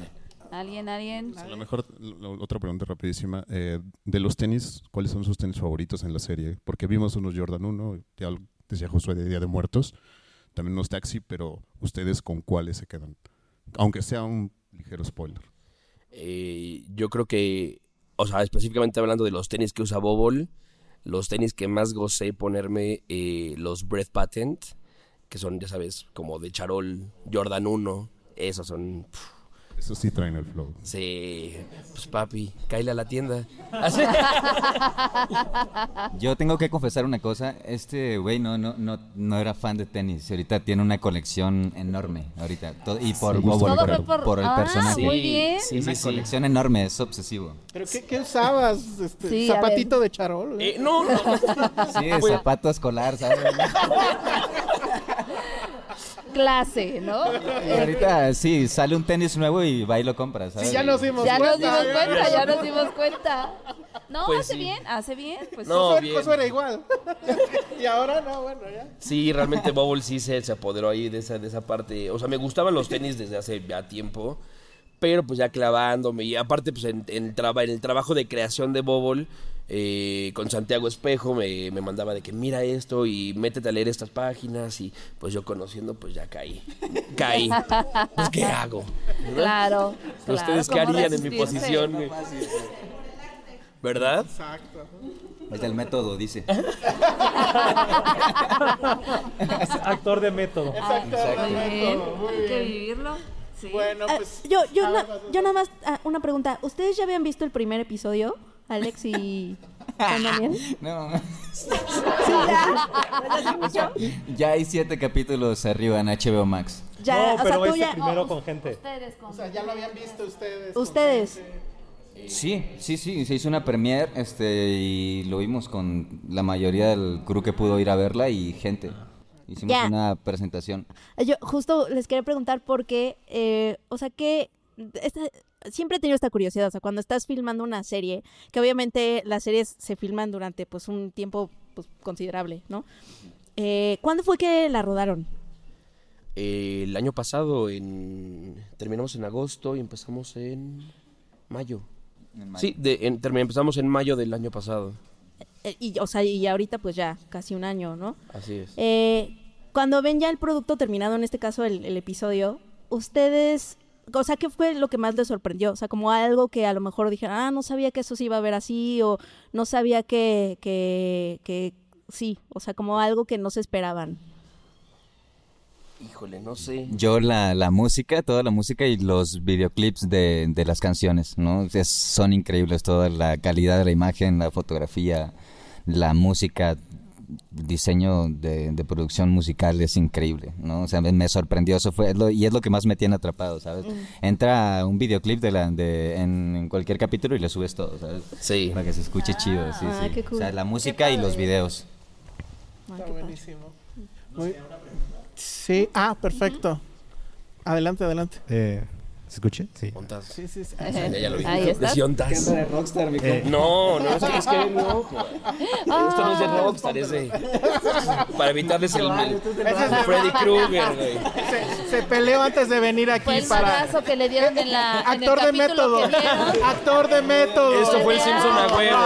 ¿Alguien, alguien? A lo mejor, otra pregunta rapidísima. eh, de los tenis, ¿cuáles son sus tenis favoritos en la serie? Porque vimos unos Jordan 1, ya decía Josué de Día de Muertos, también unos Taxi, pero ¿ustedes con cuáles se quedan? Aunque sea un ligero spoiler. Eh, yo creo que, o sea, específicamente hablando de los tenis que usa Bobol, los tenis que más gocé ponerme, eh, los Breath Patent, que son, ya sabes, como de charol, Jordan 1, esos son... Eso sí traen el flow. Sí, pues papi, cáile a la tienda. Yo tengo que confesar una cosa, este güey no, no, no, no era fan de tenis, ahorita tiene una colección enorme, ahorita, todo- y por Sí. Por, fue por- por el Ah, personaje. muy bien. Sí, una sí, colección enorme, es obsesivo. ¿Pero qué, qué usabas? Este, ¿Zapatito de charol? Eh, no, no. Sí, Pues- zapato escolar, ¿sabes? Clase, ¿no? Y ahorita sí, sale un tenis nuevo y va y lo compra, ¿sabes? Sí, ya nos dimos Ya nos cuenta. dimos cuenta, ya nos dimos cuenta. No, Pues hace sí. bien, hace bien. Pues No, bien. Josué era igual. y ahora no, bueno, ya. Sí, realmente Bobble sí se, se apoderó ahí de esa, de esa parte. O sea, me gustaban los tenis desde hace ya tiempo, pero pues ya clavándome. Y aparte, pues en, en, traba- en el trabajo de creación de Bobble, eh, con Santiago Espejo me, me mandaba de que mira esto y métete a leer estas páginas. Y pues yo conociendo, pues ya caí. Caí. Pues, ¿qué hago? Claro. ¿Ustedes qué claro, ¿cómo harían en mi posición? ¿Verdad? Exacto. Es del método, dice. Actor de método. Exacto. Muy bien, Muy hay que vivirlo. Sí. Bueno, Ah, pues. yo, yo, na- yo nada más, ah, una pregunta. ¿Ustedes ya habían visto el primer episodio? Alex y Juan Daniel. No, Sí, ya. ya hay siete capítulos arriba en HBO Max. Ya, no, o sea, pero tú este ya. primero con gente. Ustedes con O sea, ya lo habían visto ustedes. Ustedes. Sí, sí, sí, se hizo una premiere este, y lo vimos con la mayoría del crew que pudo ir a verla y gente. Hicimos una presentación. Yo justo les quería preguntar porque, eh, o sea, que esta- siempre he tenido esta curiosidad, o sea, cuando estás filmando una serie, que obviamente las series se filman durante pues un tiempo pues, considerable, ¿no? Eh, ¿Cuándo fue que la rodaron? Eh, el año pasado en, terminamos en agosto y empezamos en mayo. En mayo. Sí, de, en- empezamos en mayo del año pasado. Eh, y, o sea, y ahorita pues ya casi un año, ¿no? Así es. Eh, cuando ven ya el producto terminado, en este caso el, el episodio, ustedes, o sea, ¿qué fue lo que más les sorprendió? O sea, como algo que a lo mejor dijeron, ah, no sabía que eso se iba a ver así, o no sabía que, que, que sí, o sea, como algo que no se esperaban. Híjole, no sé. Yo la, la música, toda la música y los videoclips de, de las canciones, ¿no? Es- son increíbles, toda la calidad de la imagen, la fotografía, la música, diseño de, de producción musical es increíble, ¿no? O sea, me, me sorprendió, eso fue, es lo- y es lo que más me tiene atrapado, ¿sabes? Entra un videoclip de la, de, en, en cualquier capítulo y le subes todo, ¿sabes? Sí. Para que se escuche chido, sí, Ah, sí. qué cool. O sea, la música y los videos. Ay, Está buenísimo. Muy- Sí, ah, perfecto. Adelante, adelante. Eh, ¿Se escucha? Sí. Ontas. Sí, sí, sí. Ya, ya lo vi. Ahí está. Ontas. de Rockstar, mi Eh, No, no, es que, es que no. Esto no es de Rockstar, es de. Para evitarles el. el- Ese es de- Freddy Krueger, güey. Se, se peleó antes de venir aquí Fue el para... que le dieron en, la, en el Actor de método. Actor de método. Esto fue el Simpson a huevo.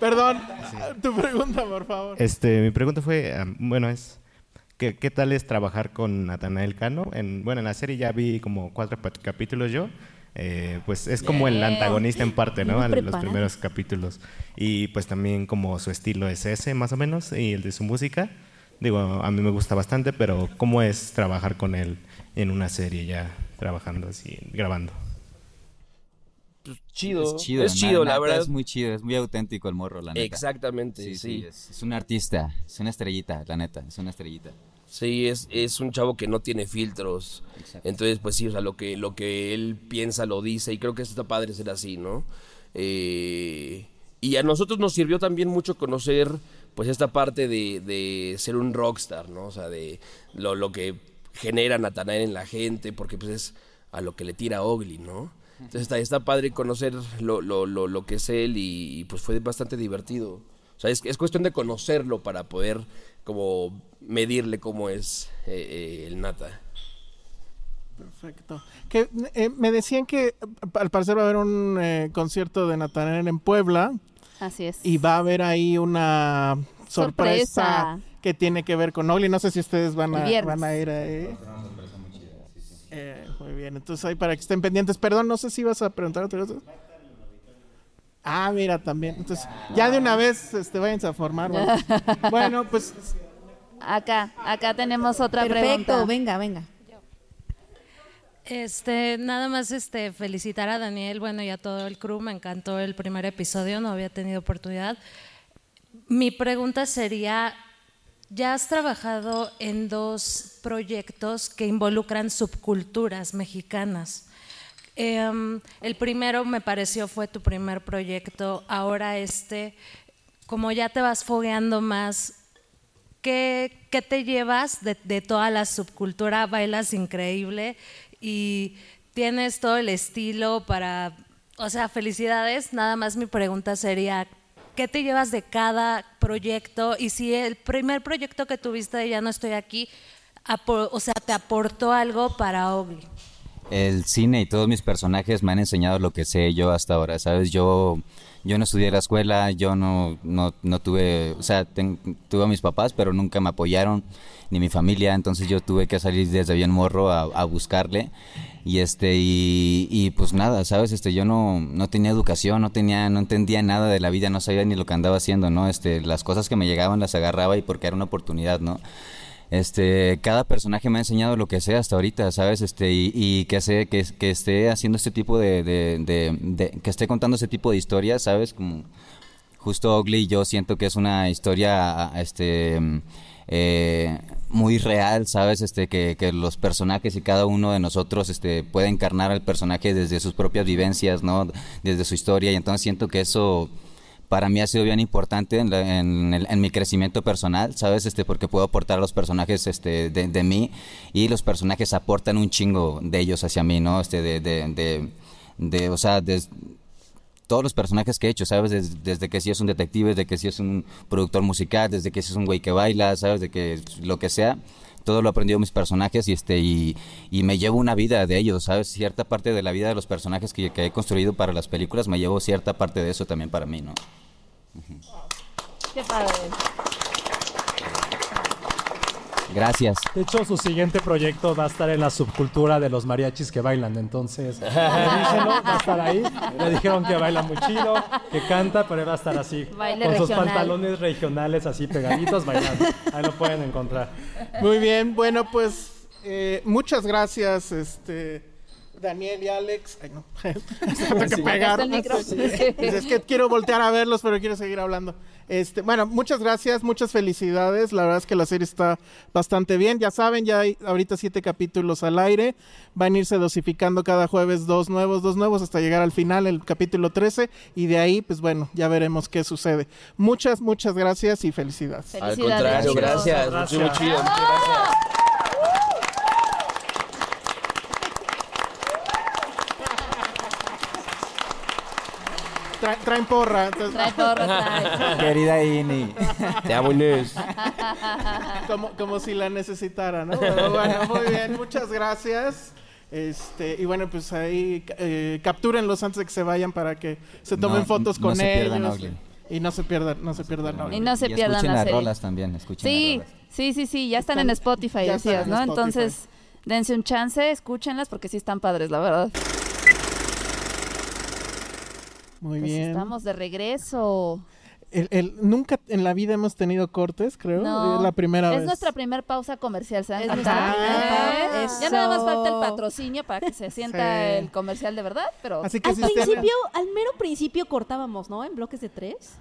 Perdón, tu pregunta, por favor. Este, mi pregunta fue, am, bueno, es, ¿qué, qué tal es trabajar con Natanael Cano? En, bueno, en la serie ya vi como cuatro capítulos yo. eh, pues es como el antagonista en parte, ¿no? A los primeros capítulos. Y pues también como su estilo es ese, más o menos, y el de su música. Digo, a mí me gusta bastante, pero ¿cómo es trabajar con él en una serie ya trabajando así, grabando? Chido. Es chido, Es chido, la verdad. Es muy chido, es muy auténtico el morro, la neta. Exactamente, Sí, sí. sí, es, es un artista, es una estrellita, la neta, es una estrellita. Sí, es, es un chavo que no tiene filtros. Entonces, pues sí, o sea, lo que, lo que él piensa lo dice y creo que eso está padre ser así, ¿no? Eh, y a nosotros nos sirvió también mucho conocer pues esta parte de, de ser un rockstar, ¿no? O sea, de lo, lo que genera Natanael en la gente, porque pues es a lo que le tira Ogly, ¿no? Entonces está, está padre conocer lo, lo, lo, lo que es él y, y, pues fue bastante divertido. O sea, es, es cuestión de conocerlo para poder como medirle cómo es eh, eh, el Nata. Perfecto. Que eh, me decían que eh, al parecer va a haber un eh, concierto de Natanael en Puebla Así es. y va a haber ahí una sorpresa, Sorpresa. que tiene que ver con Ogly. No sé si ustedes van a, van a ir ahí. Eh, muy bien, entonces ahí para que estén pendientes. Perdón, no sé si ibas a preguntar otra cosa. Ah, mira, también. Entonces, ya de una vez este, váyanse a formar. Bueno, Bueno, pues Acá, acá tenemos otra Perfecto, pregunta. venga, venga. Este, nada más este felicitar a Daniel, bueno, y a todo el crew, me encantó el primer episodio, no había tenido oportunidad. Mi pregunta sería, ya has trabajado en dos proyectos que involucran subculturas mexicanas. Em, el primero me pareció fue tu primer proyecto, ahora este, como ya te vas fogueando más, ¿qué, qué te llevas de, de toda la subcultura? Bailas increíble y tienes todo el estilo para, o sea, felicidades. Nada más mi pregunta sería, ¿qué te llevas de cada proyecto? Y si el primer proyecto que tuviste de Ya no estoy aquí, o sea, te aportó algo para Ogly. El cine y todos mis personajes me han enseñado lo que sé yo hasta ahora, ¿sabes? Yo, yo no estudié la escuela, yo no, no, no tuve, o sea, ten- tuve a mis papás, pero nunca me apoyaron, ni mi familia, entonces yo tuve que salir desde bien morro a, a buscarle. Y este, y, y pues nada, ¿sabes? Este, yo no, no tenía educación, no tenía, no entendía nada de la vida, no sabía ni lo que andaba haciendo, ¿no? Este, las cosas que me llegaban las agarraba y porque era una oportunidad, ¿no? Este, cada personaje me ha enseñado lo que sé hasta ahorita, ¿sabes? Este, y, y que sé, que, que esté haciendo este tipo de, de- de- que esté contando este tipo de historias, ¿sabes? Como justo Ugly yo siento que es una historia, este, eh, muy real, ¿sabes? Este, que, que los personajes y cada uno de nosotros, este, puede encarnar al personaje desde sus propias vivencias, ¿no? Desde su historia, y entonces siento que eso para mí ha sido bien importante en, la- mi crecimiento personal, ¿sabes? Este, porque puedo aportar a los personajes este, de, de mí y los personajes aportan un chingo de ellos hacia mí, ¿no? Este, de, de, de, de, o sea, des- todos los personajes que he hecho, ¿sabes? Des- desde que si es un detective, desde que si es un productor musical, desde que si es un güey que baila, ¿sabes? De que lo que sea, todo lo he aprendido de mis personajes y este y, me llevo una vida de ellos, ¿sabes? Cierta parte de la vida de los personajes que, que he construido para las películas, me llevo cierta parte de eso también para mí, ¿no? Qué padre. Gracias. De hecho, su siguiente proyecto va a estar en la subcultura de los mariachis que bailan. Entonces, díselo, va a estar ahí. Le dijeron que baila muy chido, que canta, pero él va a estar así. Baile con sus pantalones regionales así pegaditos bailando. Ahí lo pueden encontrar. Muy bien, bueno, pues eh, muchas gracias, este, Daniel y Alex. Ay, no. Tengo que pegar. Pues es que quiero voltear a verlos, pero quiero seguir hablando. Este, bueno, muchas gracias, muchas felicidades. La verdad es que la serie está bastante bien. Ya saben, ya hay ahorita siete capítulos al aire. Van a irse dosificando cada jueves dos nuevos, dos nuevos, hasta llegar al final, el capítulo 13. Y de ahí, pues bueno, ya veremos qué sucede. Muchas, muchas gracias y felicidades. Al contrario, gracias. Muy chido. Muchas gracias. Tra- traen porra. entonces- Trae porra, trae. Querida Ini. Te amo, Inés. como, como si la necesitara, ¿no? Pero bueno, muy bien, muchas gracias. Este, y bueno, pues ahí eh, captúrenlos antes de que se vayan para que se tomen No, fotos no con se pierdan ellos. Y no se pierdan, no se pierdan. Owly. Y no se Y pierdan escuchen la las serie. rolas también, escuchen Sí, las rolas. sí, sí, sí, ya están, Están- en Spotify, decías, en ¿no? Spotify. Entonces, dense un chance, escúchenlas porque sí están padres, la verdad. Muy Pues bien. estamos de regreso. El, el- nunca en la vida hemos tenido cortes, creo. No, Es la primera es vez. nuestra primer pausa comercial, ¿se dan Es cuenta? nuestra primera pausa. Ya nada más falta el patrocinio para que se sienta Sí. el comercial de verdad, pero Así que Al principio, al mero principio cortábamos, ¿no? En bloques de tres.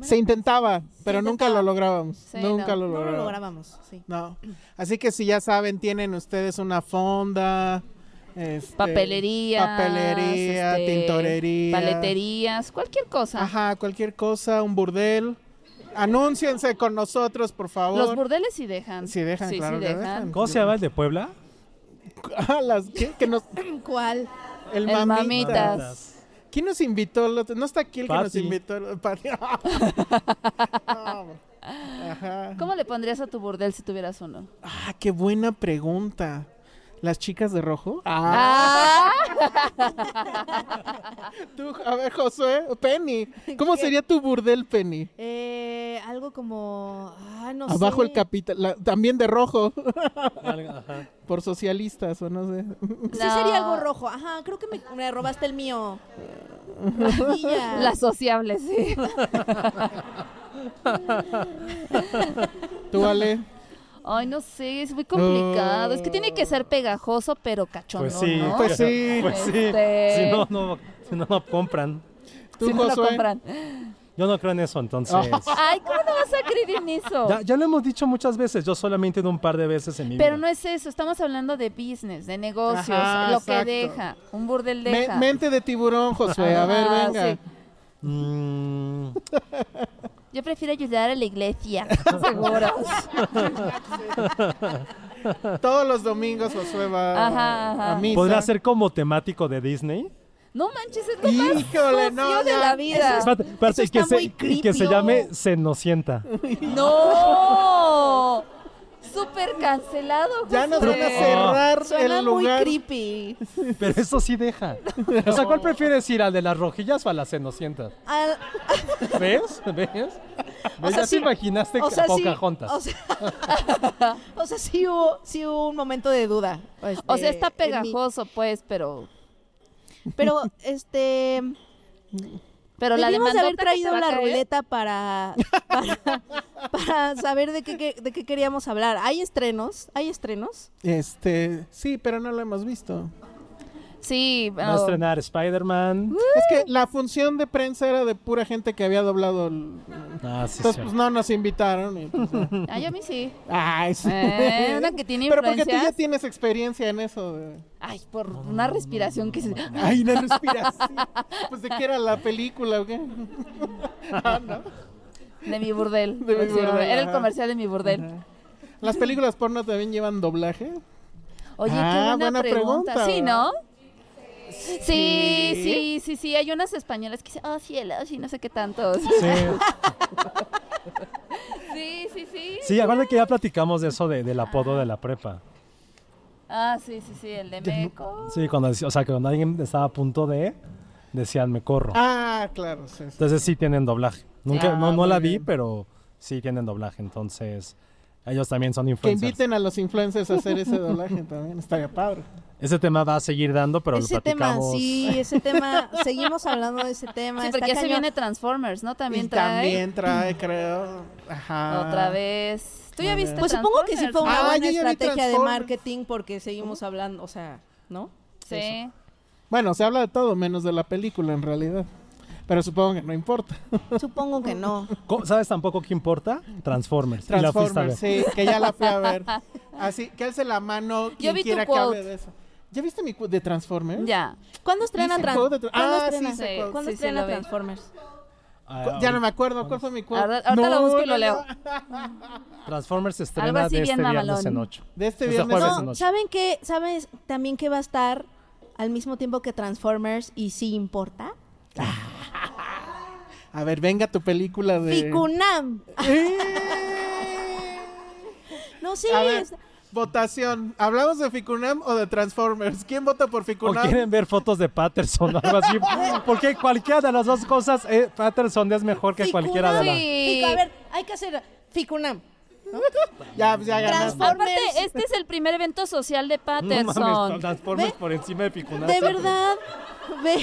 se intentaba, pero nunca intentaba. lo lográbamos. Sí, nunca no, lo no lo lográbamos. lográbamos, sí. No. Así que si ya saben, tienen ustedes una fonda, este, papelerías, papelería, este, tintorería, paleterías, cualquier cosa. Ajá, cualquier cosa, un burdel. Anúnciense con nosotros, por favor. Los burdeles sí dejan. Sí dejan, sí, claro sí que dejan. dejan. ¿Cómo se llama el de Puebla? Ah, las, ¿qué? Que nos, ¿Cuál? el, El mamitas. Mamitas. ¿Quién nos invitó? No está aquí el que nos invitó. Pati. No, Ajá. ¿Cómo le pondrías a tu burdel si tuvieras uno? Ah, qué buena pregunta. ¿Las chicas de rojo? Ah. Tú, a ver, Josué, Penny. ¿Cómo sería tu burdel, Penny? Eh, algo como. Ah, no Abajo sé. el capital, la- también de rojo, Ajá. por socialistas o no sé. Sí sería algo rojo. Ajá, creo que me, me robaste el mío. Y ya. La sociable, sí. Tú, Ale. Ay, no sé, es muy complicado. Es que tiene que ser pegajoso, pero cachondo, Pues sí, ¿no? Pues sí. Pues sí. Este- Si no, no, si no, no compran. Tú, si no lo compran. Yo no creo en eso, entonces. Ay, ¿cómo no vas a creer en eso? Ya, ya lo hemos dicho muchas veces. Yo solamente ido un par de veces en mi Pero vida. no es eso, estamos hablando de business, de negocios, Ajá, lo exacto. que deja, un burdel Me- deja. mente de tiburón, Josué. A ver, Ah, venga. sí. Mm, Yo prefiero ayudar a la iglesia, seguro. Todos los domingos Josué va Ajá, ajá. a misa. ¿Podría ser como temático de Disney? No manches, es lo más Híjole, no, de ya. la vida. Espérate, espérate, y, que está se, muy y que se llame Cenocienta. ¡No! Súper cancelado, Ya nos van a cerrar Suena el muy lugar. creepy. Pero eso sí deja. O sea, ¿cuál prefieres ir al de las rojillas o a las Cenocientas? Al- ¿Ves? ¿Ves? ¿Ves? O sea, ya sí- te imaginaste o sea, sí, Pocahontas. o sea, o sea, sí hubo, sí hubo un momento de duda. este, O sea, está en mí. pegajoso, pues, pero... Pero, este... Pero la Debimos de haber traído la caer- ruleta para, para, para saber de qué, qué- de qué queríamos hablar. ¿Hay estrenos? ¿Hay estrenos? Este, sí, pero no lo hemos visto. Sí, Va a bueno, estrenar Spider-Man. Es que la función de prensa era de pura gente que había doblado. el- Ah, sí, Entonces, sí. pues no nos invitaron. y, pues. Ay, a mí sí. Ay, sí. Eh, una que tiene Pero porque tú ya tienes experiencia en eso. de- Ay, por una respiración que se... Ay, una respiración. Pues de qué era la película o qué. Ah, ¿no? De mi burdel. De mi Sí, burdel, Era el comercial de mi burdel. ¿Las películas porno también llevan doblaje? Oye, Ah, qué buena, buena pregunta. pregunta, Sí, ¿no? Sí, Sí. sí, sí, sí. Hay unas españolas que dicen, oh, cielos, y no sé qué tantos. Sí. Sí, sí, sí. Sí, acuérdate que ya platicamos de eso de, del apodo de la prepa. Ah, sí, sí, sí, el de Meco. Sí, cuando, o sea, que cuando alguien estaba a punto de, decían me corro. Ah, claro. sí, sí. Entonces sí tienen doblaje. Nunca, Ah, no, no la vi, bien. pero sí tienen doblaje. Entonces, ellos también son Que influencers. inviten a los influencers a hacer ese doblaje también. Estaría padre. Ese tema va a seguir dando, pero ese lo tema, platicamos. sí, ese tema. Seguimos hablando de ese tema. Sí, porque ya se viene Transformers, ¿no? También Y trae. también trae, creo. Ajá. Otra vez. ¿Tú ya viste Pues supongo que sí fue una Ah, buena estrategia de marketing porque seguimos hablando, o sea, ¿no? Sí. eso. Bueno, se habla de todo menos de la película en realidad. Pero supongo que no importa. Supongo que no. ¿Sabes tampoco qué importa? Transformers. Transformers, sí, que ya la fui a ver. Así, que alce la mano quien vi tu quiera que quote. hable de eso. ¿Ya viste mi de Transformers? Ya. ¿Cuándo estrena, Dice Tran- quote de tra- ¿Cuándo Ah, estrena, sí. ¿Cuándo Sí, sí, estrena. Transformers? Ah, Ya no me acuerdo cuál fue mi quote. Ahora- ahorita lo busco y lo leo. Transformers Algo estrena así de este bien viernes mamalón. en 8. De este Este viernes jueves en en No, 8. ¿saben qué? ¿Sabes también que va a estar al mismo tiempo que Transformers y sí importa? A ver, venga tu película de... Ficunam. no, sí. A ver, votación. ¿Hablamos de Ficunam o de Transformers? ¿Quién vota por ¿O Ficunam? quieren ver fotos de Patterson o algo así? Porque cualquiera de las dos cosas, eh, Patterson es mejor que cualquiera de las... Ficu- A ver, hay que hacer Ficunam. Ya, ya ganaste. Aparte, este es el primer evento social de No Patterson. mames, Transformers por encima de Ficunam. De verdad.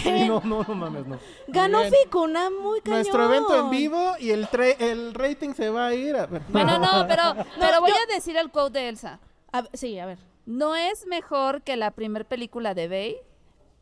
Sí, no, no, no mames, no. Ganó bien. Ficunam muy cañón. Nuestro evento en vivo y el, tre- el rating se va a ir. A ver. Bueno, no, pero, pero voy yo- a decir el quote de Elsa. A- sí, a ver. No es mejor que la primer película de Bey,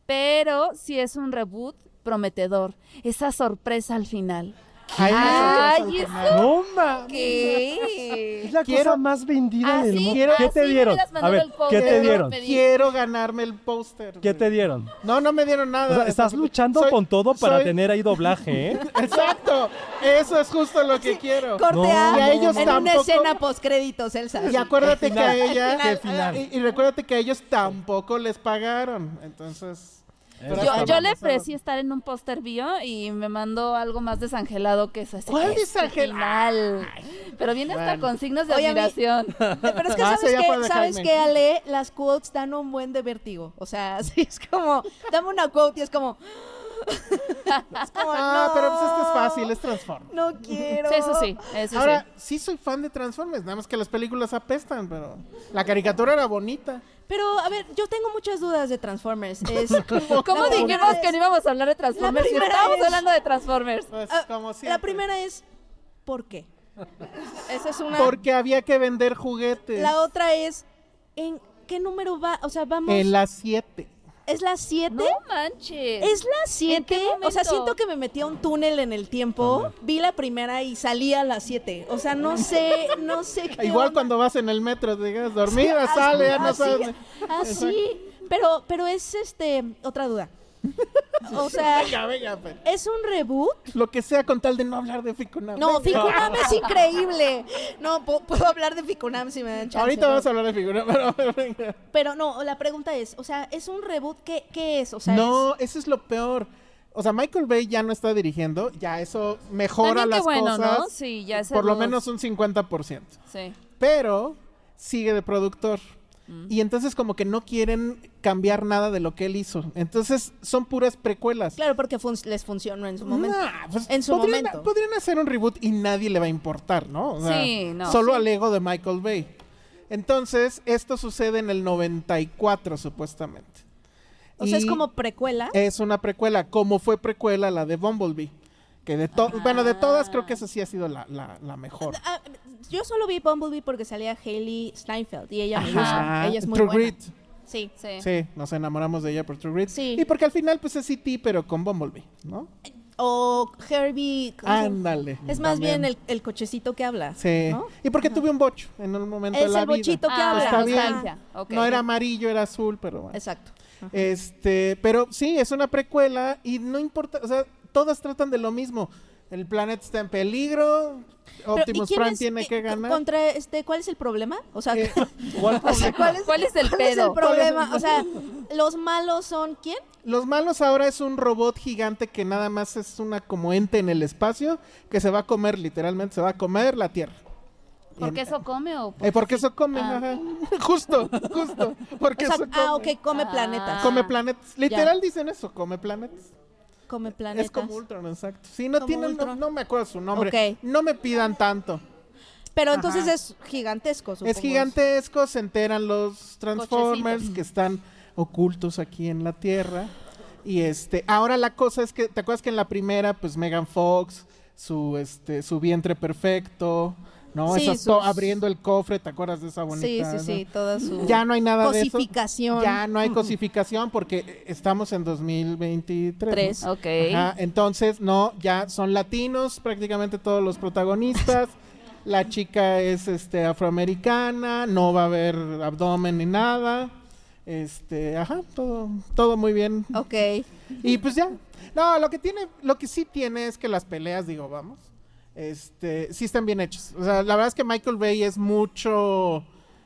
pero sí es un reboot prometedor. Esa sorpresa al final. Ay, final. eso. No mames. ¿Qué? Es la Quiero- cosa más vendida ¿Ah, del sí? mundo. ¿Qué Ah, te sí, me dieron? A ver, ¿qué te dieron? Quiero ganarme el póster. ¿Qué te dieron? No, no me dieron nada. O sea, estás luchando Soy- con todo para soy- tener ahí doblaje, ¿eh? Exacto. Eso es justo lo que quiero. Corte No, A y a ellos en una escena postcréditos, Elsa. Y acuérdate que a ella. Y, y recuérdate que a ellos tampoco les pagaron. Entonces. Yo, hasta yo le ofrecí estar en un póster bio y me mandó algo más desangelado que eso. Ese- ¿Cuál ese desangel- final. Pero viene hasta Bueno. con signos de Oye, mí- admiración. Pero es que Ah, sabes que, sabes que Ale, las quotes dan un buen de vértigo. O sea, sí, es como, dame una quote y es como, es como, Ah, no, pero pues este es fácil, es Transformers. No quiero. Sí, eso sí, eso Ahora, sí. sí soy fan de Transformers, nada más que las películas apestan, pero la caricatura era bonita. Pero, a ver, yo tengo muchas dudas de Transformers. Es, ¿Cómo la dijimos que no íbamos a hablar de Transformers? La Si estábamos es- hablando de Transformers. Pues Ah, como La primera es, ¿por qué? Esa es una. Porque había que vender juguetes. La otra es, ¿en qué número va? O sea, vamos. En las 7. ¿Es la 7? No manches. ¿Es la 7? qué O sea, siento que me metí a un túnel en el tiempo, vi la primera y salí a las 7. O sea, no sé, no sé qué Igual onda. cuando vas en el metro, digas dormida, Así- sale, ya no así- sabes. Así, pero, pero es este, otra duda. O sea, Venga, venga, pues. ¿es un reboot? Lo que sea con tal de no hablar de Ficunam. No. Ficunam es increíble. No, pu- puedo hablar de Ficunam si me dan chance. Ahorita ¿no? vamos a hablar de Ficunam, pero, pero venga. Pero no, la pregunta es, o sea, ¿es un reboot? ¿Qué, qué es? O sea, no, eso es lo peor. O sea, Michael Bay ya no está dirigiendo, ya eso mejora También qué las bueno, cosas. ¿no? Sí, ya ese por lo menos un 50%. Sí. Pero sigue de productor. Y entonces como que no quieren cambiar nada de lo que él hizo. Entonces son puras precuelas. Claro, porque fun- les funcionó en su momento. Nah, pues, en su podrían, momento. podrían hacer un reboot y nadie le va a importar, ¿no? O sea, Sí, no. Solo Sí. al ego de Michael Bay. Entonces, esto sucede en el 94, supuestamente. O sea, es como precuela. Es una precuela, como fue precuela la de Bumblebee. Que de to- bueno, de todas creo que esa sí ha sido la, la- la mejor. Ah, yo solo vi Bumblebee porque salía Hailey Steinfeld y ella me Ajá, gusta. Ella es muy True buena. Grit. Sí. Sí, nos enamoramos de ella por True Grit. Sí. Y porque al final, pues es E.T., pero con Bumblebee, ¿no? O Herbie. Ándale. Es más también. bien el, el cochecito que habla. Sí. ¿no? Y porque tuve un bocho en un momento Es de la el vida. bochito que Ah, habla. Está bien. nostalgia. Ok. No era amarillo, era azul, pero bueno. Exacto. Este, pero sí, es una precuela y no importa, o sea, todas tratan de lo mismo. El planeta está en peligro, Optimus ¿y quién Prime es- tiene eh, que ganar. Contra este, ¿Cuál es el problema? O sea, Eh, ¿Cuál o sea, ¿cuál, es, ¿Cuál es el cuál es el problema? O sea, los malos son ¿quién? Los malos ahora es un robot gigante que nada más es una como ente en el espacio que se va a comer, literalmente se va a comer la Tierra. ¿Porque eso come o Eh, porque eso come, Ah. ajá. justo, justo, porque O sea, eso come. ah, ok, come planetas. Come planetas. Literal dicen eso, come planetas. Come planetas. Es como Ultron, exacto. Sí, no Como tienen, no, me acuerdo su nombre. No me pidan tanto. Pero entonces Ajá. es gigantesco, supongo. Es gigantesco, se enteran los Transformers Cochecitos. que están ocultos aquí en la Tierra. Y este, ahora la cosa es que, ¿te acuerdas que en la primera, pues Megan Fox, su este, su vientre perfecto, ¿no? Sí, Esas sus- abriendo el cofre, ¿te acuerdas de esa bonita? Sí, sí, sí, toda su Ya no hay nada de eso. cosificación. Ya no hay cosificación porque estamos en 2023. Tres. ¿no? Ok. Ajá, entonces, no, ya son latinos prácticamente todos los protagonistas. La chica es este afroamericana, no va a haber abdomen ni nada. Este, ajá, todo, todo muy bien. Ok. Y pues ya. No, lo que tiene, lo que sí tiene es que las peleas, digo, vamos, este, sí están bien hechas. O sea, la verdad es que Michael Bay es mucho,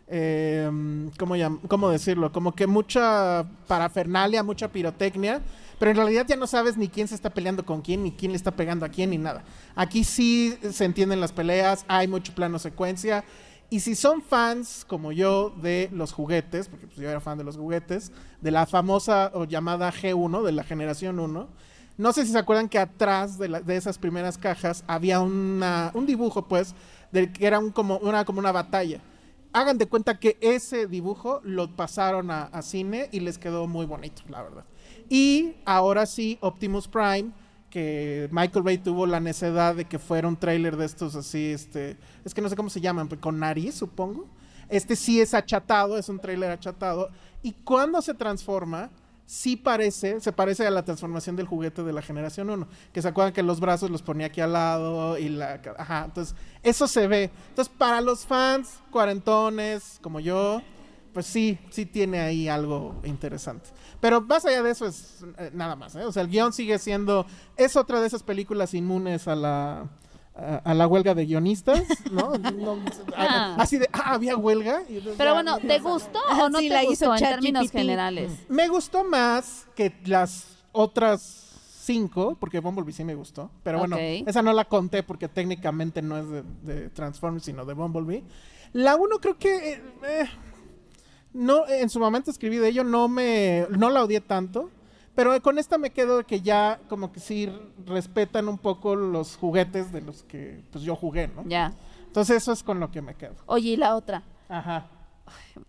eh, ¿cómo, cómo decirlo? Como que mucha parafernalia, mucha pirotecnia, pero en realidad ya no sabes ni quién se está peleando con quién, ni quién le está pegando a quién, ni nada. Aquí sí se entienden las peleas, hay mucho plano secuencia. Y si son fans como yo de los juguetes, porque pues yo era fan de los juguetes, de la famosa o llamada G1, de la generación 1, no sé si se acuerdan que atrás de, esas primeras cajas había un dibujo, pues, que era como, una, como una batalla. Hagan de cuenta que ese dibujo lo pasaron a, a cine y les quedó muy bonito, la verdad. Y ahora sí, Optimus Prime, que Michael Bay tuvo la necedad de que fuera un tráiler de estos así, este, es que no sé cómo se llaman, pues, con nariz, supongo. Este sí es achatado, es un tráiler achatado. Y cuando se transforma, sí parece, se parece a la transformación del juguete de la generación 1. Que se acuerdan que los brazos los ponía aquí al lado y la... Ajá, entonces eso se ve. Entonces para los fans cuarentones como yo, pues sí, sí tiene ahí algo interesante. Pero más allá de eso es eh, nada más, ¿eh? O sea, el guion sigue siendo... Es otra de esas películas inmunes a la... A, a la huelga de guionistas, ¿no? No, Ah. Así de, ah, había huelga. Y entonces Pero ya- bueno, ¿te gustó o no Sí, te la hizo en términos generales? Me gustó más que las otras cinco, porque Bumblebee sí me gustó. Pero bueno, esa no la conté porque técnicamente no es de, de Transformers, sino de Bumblebee. La uno creo que... eh, eh, no, en su momento escribí de ello, no me... No la odié tanto. Pero con esta me quedo de que ya como que sí respetan un poco los juguetes de los que pues yo jugué, ¿no? Ya. Entonces eso es con lo que me quedo. Oye, y la otra. Ajá.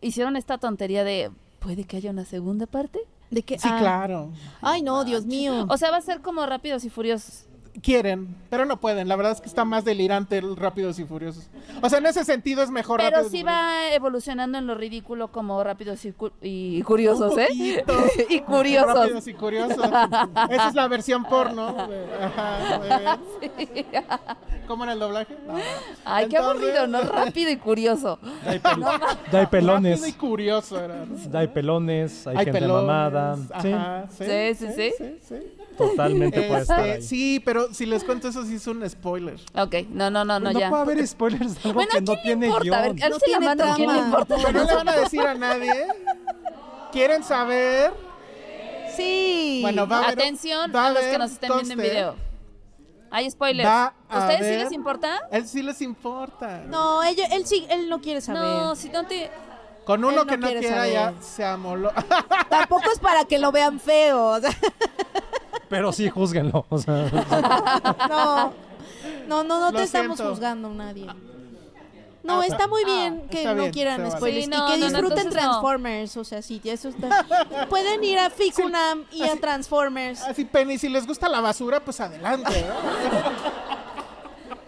Hicieron esta tontería de, ¿puede que haya una segunda parte? ¿De qué? Sí, Ah. claro. Ay, no, Dios mío. O sea, va a ser como Rápidos y Furiosos. Quieren, pero no pueden. La verdad es que está más delirante el Rápidos y Furiosos. O sea, en ese sentido es mejor Pero Rápidos sí va evolucionando en lo ridículo como Rápidos y, cu- y Curiosos, Un ¿eh? y Curiosos. Rápidos y Curiosos. Esa es la versión porno. de- Ajá. ¿Cómo era el doblaje? No. Ay, qué Entonces- aburrido, ¿no? Rápido y Curioso. Hay, pel- hay pelones. Rápido y curioso era. ¿no? Hay pelones, hay, Hay gente pelones, mamada. Sí, ajá, Sí, sí, sí. sí. Totalmente puede estar Este, ahí. sí, pero si les cuento eso sí es un spoiler. Ok, no, no, no, no, no ya. puede haber spoilers de algo Bueno, que ¿a no tiene importa? A ver, guion. la tiene mano, ¿a quién le importa? Pero no le van a decir a nadie. ¿Quieren saber? Sí. Bueno, va a haber- Atención va a los que nos estén viendo en video. Hay spoilers. Va a ¿Ustedes sí haber- les importa? Él sí les importa. No, ella, él sí, él no quiere saber. No, si no te... Con uno Él no que no quiere quiera saber. ya se amoló. Tampoco es para que lo vean feo. Pero sí, júzguenlo. O sea, no. No, no, no Lo te estamos siento. juzgando nadie. No, Ah, está muy bien ah, que está no bien, quieran vale. spoilers Sí, y no, que no, disfruten entonces no. Transformers, o sea, sí, eso está. Pueden ir a Ficunam y a Transformers. Así, Penny, si les gusta la basura, pues adelante. ¿no?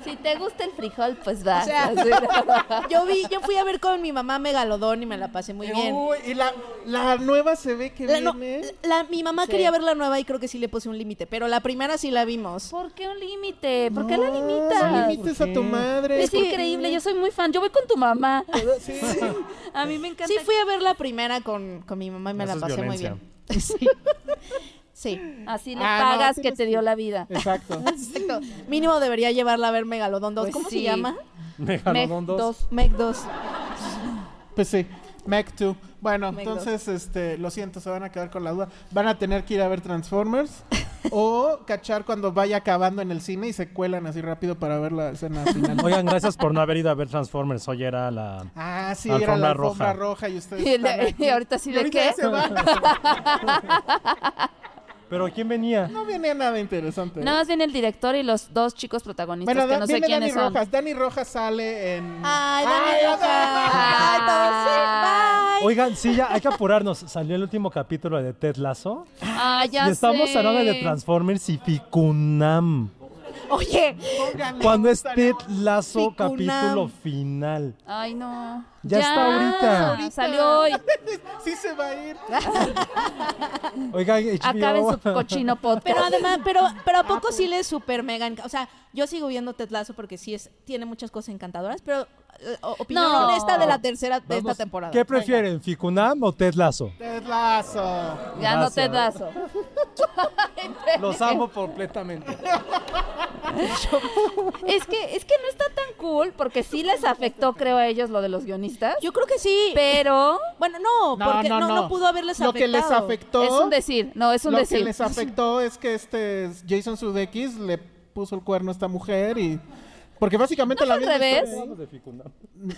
Si te gusta el frijol, pues va. O sea, yo vi, yo fui a ver con mi mamá Megalodón y me la pasé muy bien. Uy, y la, la nueva se ve que La- no, viene. la- mi mamá Sí. quería ver la nueva y creo que sí le puse un límite, pero la primera sí la vimos. ¿Por qué un límite? ¿Por qué la No limitas? limites a tu madre. Es increíble, yo soy muy fan. Yo voy con tu mamá. Sí. A mí me encanta. Sí, fui a ver la primera con, con mi mamá y me Eso la es pasé muy violencia. bien. Sí. Sí. Así le Ah, pagas que te dio la vida. Exacto. Exacto. Mínimo debería llevarla a ver Megalodón 2. Pues ¿Cómo sí. se llama? Megalodon 2. dos. Meg 2. Pues sí. Mac 2. Bueno, entonces, este, lo siento, se van a quedar con la duda. Van a tener que ir a ver Transformers o cachar cuando vaya acabando en el cine y se cuelan así rápido para ver la escena final. Oigan, gracias por no haber ido a ver Transformers. Hoy era la. Ah, sí, Alfombra era la roja. alfombra roja, y ustedes Y, el de- están aquí. y ahorita sí de ahorita qué. se van. Pero ¿quién venía? No viene nada interesante. Nada más viene el director y los dos chicos protagonistas Bueno, que no sé quiénes Dani son. Rojas. Dani Rojas sale en... Ay, Dani Ay, Rojas. Ay, todos, sí, bye. Oigan, sí, ya hay que apurarnos. Salió el último capítulo de Ted Lasso. Ah, ya y estamos sé. hablando de Transformers y Ficunam. Oye, Cuando es Ted Lasso Ficunam. capítulo final. Ay, no. Ya está ahorita. Salió hoy. sí se va a ir. Oiga. Acaben su cochino podcast. Pero además, pero, pero ¿a poco sí le super mega O sea, yo sigo viendo Ted Lasso porque sí es, tiene muchas cosas encantadoras, pero opinión No. honesta de la tercera de esta temporada. ¿Qué prefieren, Ficunam o Ted Lasso? Ted Lasso. Ya no te Gracias. das. Los amo completamente. Es que, es que no está tan cool porque sí les afectó, creo, a ellos lo de los guionistas. Yo creo que sí. Pero. Bueno, no, No, porque no, no, no. no pudo haberles Lo que les afectado. afectó. Es un decir, no, es un lo decir. que les afectó es que este Jason Sudeikis le puso el cuerno a esta mujer y. Porque básicamente ¿No la al revés? historia-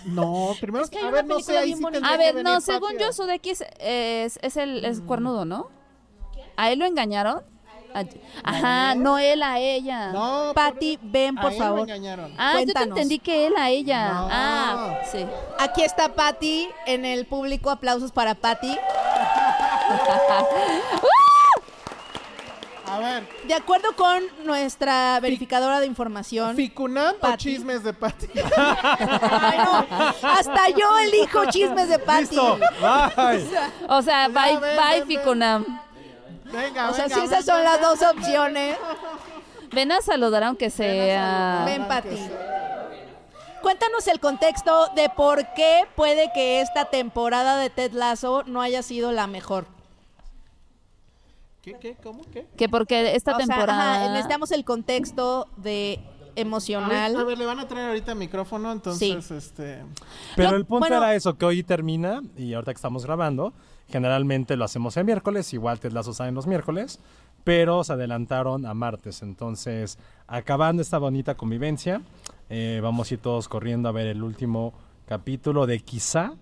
No, primero. que hay a una ver, no sé, ahí sí A que ver, no, según yo, Sudeikis es, es el es cuernudo, ¿no? ¿A él lo engañaron? A- Ajá, no él a ella. No, Patty, ven, a por él favor. engañaron. Ah, yo te Cuéntanos. entendí que él a ella. No. Ah, sí. Aquí está Patty en el público. Aplausos para Patty. A ver, De acuerdo con nuestra verificadora de información. ¿Ficunam o Patty. chismes de Patty? Ay, no. Hasta yo elijo chismes de Patty. Listo. Bye. O sea, Ya, bye, ven, bye, ven, Ficunam. Venga, O sea, venga, si esas son las dos opciones. Ven a saludar aunque sea. Ven, Patty. Cuéntanos el contexto de por qué puede que esta temporada de Ted Lasso no haya sido la mejor. ¿Qué, qué, cómo, qué? Que porque esta O sea, temporada. ajá, necesitamos el contexto de emocional. A ver, a ver, le van a traer ahorita micrófono, entonces, este... Pero el punto bueno- era eso, que hoy termina, y ahorita que estamos grabando, generalmente lo hacemos el miércoles, igual Ted Lasso sale en los miércoles, pero se adelantaron a martes. Entonces, acabando esta bonita convivencia, eh, vamos a ir todos corriendo a ver el último capítulo de quizá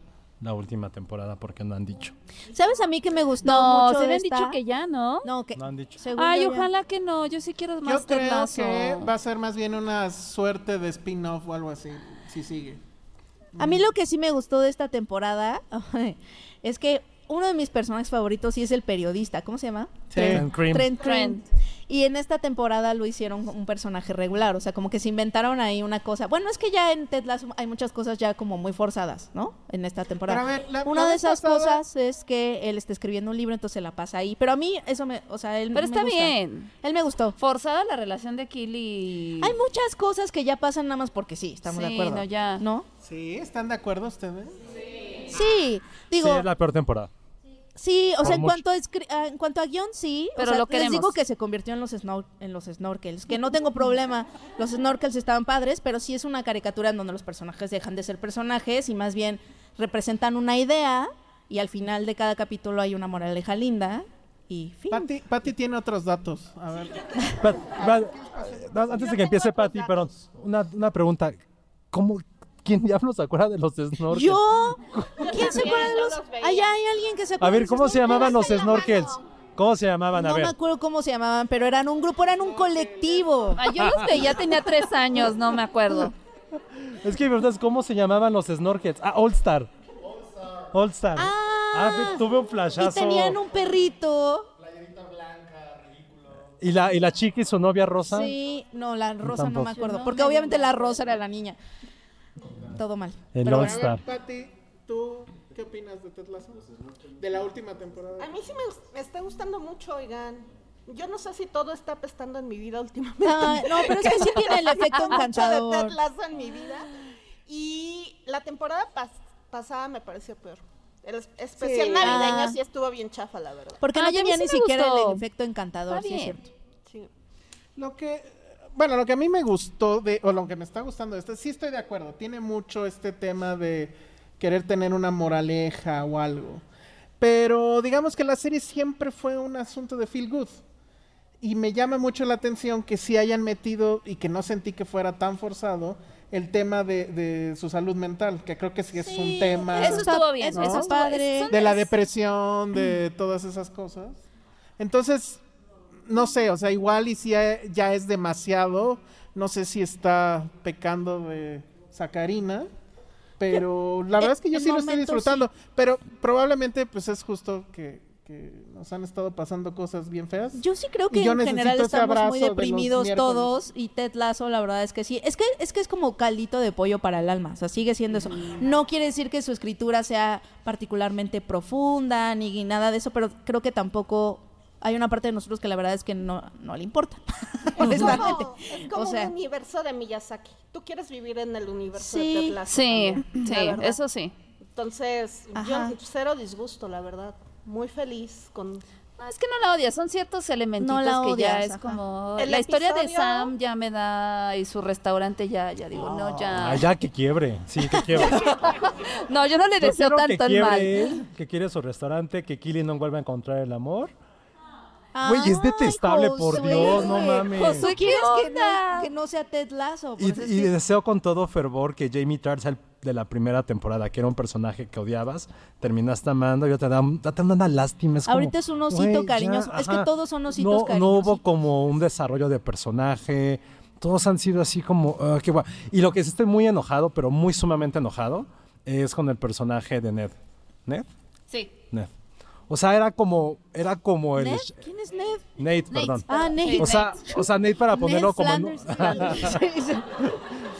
la última temporada, porque no han dicho. ¿Sabes a mí que me gustó No, mucho se habían esta? dicho que ya, ¿no? No, que No han dicho. Ay, ya- ojalá que no. Yo sí quiero más Yo creo que va a ser más bien una suerte de spin-off o algo así, si sigue. A mí lo que sí me gustó de esta temporada es que uno de mis personajes favoritos sí es el periodista. ¿Cómo se llama? Sí. Trent Cream. Trent Trent. Y en esta temporada lo hicieron un personaje regular, o sea, como que se inventaron ahí una cosa. Bueno, es que ya en Ted Lasso hay muchas cosas ya como muy forzadas, ¿no? En esta temporada. Pero a ver, la- una la de esas pasada- cosas es que él está escribiendo un libro, entonces se la pasa ahí. Pero a mí eso me, o sea, él Pero me está gusta. bien. Él me gustó. Forzada la relación de Kill y. Hay muchas cosas que ya pasan nada más porque sí, estamos de Sí, acuerdo. no, ya. ¿No? ¿Sí? ¿Están de acuerdo ustedes? Sí, digo, sí, es la peor temporada. Sí, o sea, en mucho. cuanto, a ah, en cuanto a guion, sí. o Pero sea, lo les queremos. digo que se convirtió en los, snor- en los snorkels. Que no tengo problema. Los snorkels estaban padres, pero sí es una caricatura en donde los personajes dejan de ser personajes y más bien representan una idea. Y al final de cada capítulo hay una moraleja linda. Y fin. Patty, Patty tiene otros datos. A ver. Pat- Pat- antes de que empiece Patty, perdón, una, una pregunta. ¿Cómo, ¿Quién diablos se acuerda de los snorkels? ¿Yo? ¿Quién se acuerda de los...? Allá hay alguien que se A acuerda ver, de ¿cómo se llamaban los snorkels? ¿Cómo se llamaban? A No ver. me acuerdo cómo se llamaban, pero eran un grupo, eran un colectivo. Ah, yo los veía, tenía tres años, no me acuerdo. Es que, ¿verdad? ¿Cómo se llamaban los snorkels? Ah, All Star. All Star. Ah, ve- tuve un Y flashazo. tenían un perrito. ¿Y la, y la chica y su novia Rosa. Sí, no, la rosa no me acuerdo. Porque obviamente la rosa era la niña. Todo mal. El Pero All bueno. Star. Patty, ¿tú qué opinas de Ted Lasso? De la última temporada. A mí sí me, me está gustando mucho, oigan. Yo no sé si todo está apestando en mi vida últimamente. Ay, no, pero es que sí tiene el efecto Mucho encantador. de Ted Lasso en mi vida. Y la temporada pas- pasada me pareció peor. El es- especial Sí. navideño Ah. sí estuvo bien chafa, la verdad. Porque Ah, no y a mí tenía ni siquiera gustó. el efecto encantador, sí es cierto. Sí. Lo que, bueno, lo que a mí me gustó de, o lo que me está gustando de este, sí estoy de acuerdo, tiene mucho este tema de querer tener una moraleja o algo. Pero digamos que la serie siempre fue un asunto de feel good. Y me llama mucho la atención que sí hayan metido y que no sentí que fuera tan forzado el tema de, de su salud mental, que creo que sí es un tema Eso estuvo bien. Eso Eso estuvo padre. son- de la depresión, de todas esas cosas. Entonces, no sé, o sea, igual y si ya, ya es demasiado, no sé si está pecando de sacarina, pero la verdad es que yo sí lo estoy disfrutando, pero probablemente pues es justo que, que nos han estado pasando cosas bien feas. Yo sí creo que yo en general estamos muy deprimidos todos y Ted Lasso la verdad es que sí. Es que es que es como caldito de pollo para el alma, o sea, sigue siendo eso. No quiere decir que su escritura sea particularmente profunda ni nada de eso, pero creo que tampoco hay una parte de nosotros que la verdad es que no, no le importa. honestamente. como, es como O sea- un universo de Miyazaki. Tú quieres vivir en el universo Sí. de Ted Lasso Sí, también, sí, eso sí. Entonces, Ajá. yo cero disgusto, la verdad. Muy feliz con... No, es que no la odias, son ciertos elementos No la que ya odias, es ajá. como... El la historia de Sam ya me da... Y su restaurante ya, ya digo, no, ya... Ah, ya que quiebre, sí, que quiebre. No, yo no le deseo que tanto el mal. quiebre él, que quiere su restaurante, que Killy no vuelva a encontrar el amor. Güey, es detestable, por Josué. Dios, no mames. Josué, ¿Qué ¿quieres que no, que no sea Ted Lasso? Y, Pues es y que- deseo con todo fervor que Jamie Tart sea el de la primera temporada, que era un personaje que odiabas, terminaste amando, y ya te da, ya te da una lástima. es como, Ahorita es un osito ya, cariñoso. Es que todos son ositos no, No cariñosos. hubo como un desarrollo de personaje, todos han sido así como, ah, qué guay. Y lo que sí estoy muy enojado, pero muy sumamente enojado, es con el personaje de Ned. ¿Ned? Sí. O sea, era como, era como el... ¿Ned? ¿Quién es Ned? Nate, Nate. perdón. Ah, Nate. O sea, o sea, Nate para ponerlo Ned como... Flanders.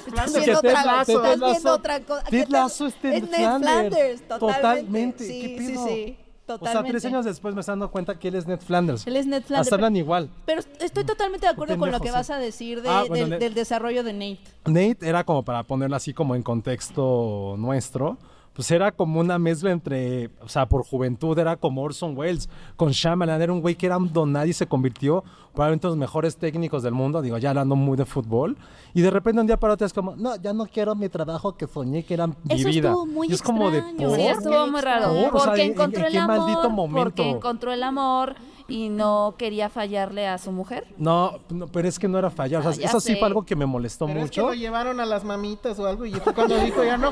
Estás viendo otra, Lasso- estás viendo otra cosa. Ted es Ted Flanders. Totalmente. Totalmente. Sí, ¿Qué sí, sí. O sea, Totalmente. tres años después me estoy dando cuenta que él es Ned Flanders. Él es Ned Flanders. Hasta hablan igual. Pero estoy totalmente de acuerdo con lo que vas a decir de- Ah, bueno, del, del desarrollo de Nate. Nate era como para ponerlo así como en contexto nuestro. Pues era como una mezcla entre, o sea, por juventud era como Orson Welles con Shyamalan, era un güey que era un don nadie y se convirtió probablemente en los mejores técnicos del mundo, digo, ya hablando muy de fútbol, y de repente un día para otro es como, no, ya no quiero mi trabajo que soñé que era mi Eso vida. estuvo muy y es como de, extraño. ¿por? Sí, estuvo muy raro. ¿Por? O sea, Porque ¿en- en- encontró en el qué amor. maldito momento? Porque encontró el amor y no quería fallarle a su mujer. No, no, pero es que no era fallar, o sea, Ah, eso sí fue algo que me molestó Pero es que mucho. lo llevaron a las mamitas o algo y fue cuando dijo ya no.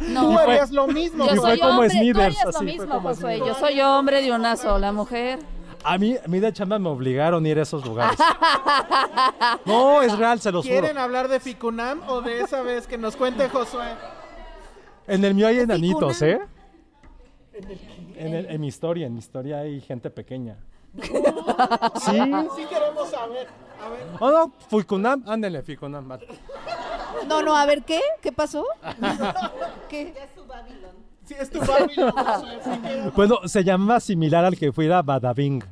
No. Tú Y fue- harías lo mismo. Yo Y fue soy como hombre, tú Smithers, harías lo mismo, como Josué. Smithers. Yo soy hombre de una sola mujer. A mí, a mí de chamba me obligaron a ir a esos lugares. No, es real, se los juro. ¿Quieren hablar de Ficunam o de esa vez que nos cuente Josué? En el mío hay enanitos, ¿eh? En, el- en mi historia, en mi historia hay gente pequeña. Sí. Sí queremos saber. A ver. Oh, no, Ficunam, ándale, Ficunam. va. No, no, a ver, ¿qué? ¿Qué pasó? ¿Qué? Sí, es tu Babylon, sí queremos. Bueno, se llama similar al que fuera Badabing.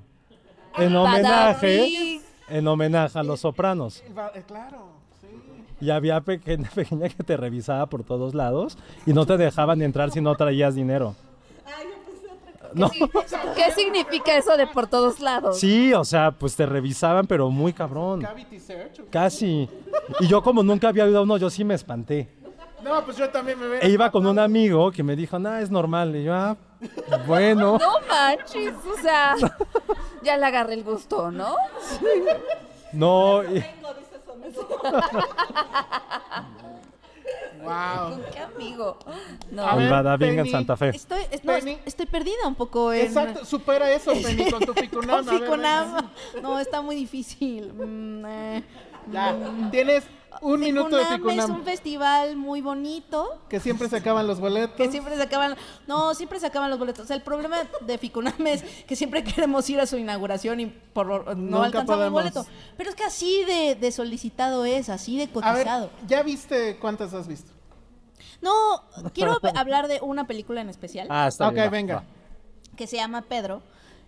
En homenaje, Badabing. en homenaje a los sopranos. Va- eh, Claro. Y había pequeña, pequeña que te revisaba por todos lados y no te dejaban entrar si no traías dinero. No. ¿Qué significa eso de por todos lados? Sí, o sea, pues te revisaban, pero muy cabrón. Cavity Search. Casi. Y yo como nunca había oído uno, yo sí me espanté. No, pues yo también me veo. E iba con un amigo que me dijo, no, es normal. Y yo, ah, bueno. No manches, o sea, ya le agarré el gusto, ¿no? No, y- Wow. ¿Con qué amigo? No. A ver, Badabing en Penny. Santa Fe. Estoy, es- no, Penny. estoy perdida un poco en... Exacto, supera eso, Penny, con tu Ficunam. Con Ficunam. No, está muy difícil. Mm, eh. Ya, tienes un minuto de Ficunam es un festival muy bonito. Que siempre se acaban los boletos. Que siempre se acaban, no, siempre se acaban los boletos. O sea, el problema de Ficunam es que siempre queremos ir a su inauguración y por no Nunca alcanzamos podemos. boleto. Pero es que así de, de solicitado es, así de A ver, cotizado. ¿ya viste cuántas has visto? No, quiero hablar de una película en especial Ah, está ok, bien. venga. que se llama Pedro,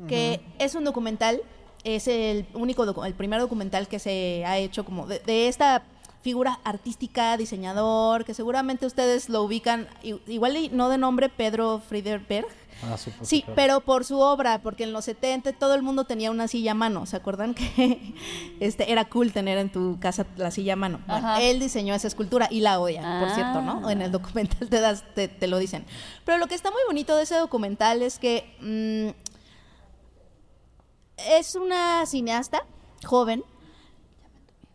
que es un documental, es el único, el primer documental que se ha hecho como de, de esta figura artística, diseñador, que seguramente ustedes lo ubican, igual y no de nombre Pedro Friedberg. Ah, supongo Sí, pero por su obra, porque en los 70 todo el mundo tenía una silla a mano. ¿Se acuerdan que este era cool tener en tu casa la silla a mano? Bueno, él diseñó esa escultura y la odia, por cierto, ¿no? Ah. En el documental te, das, te, te lo dicen. Pero lo que está muy bonito de ese documental es que mm, es una cineasta joven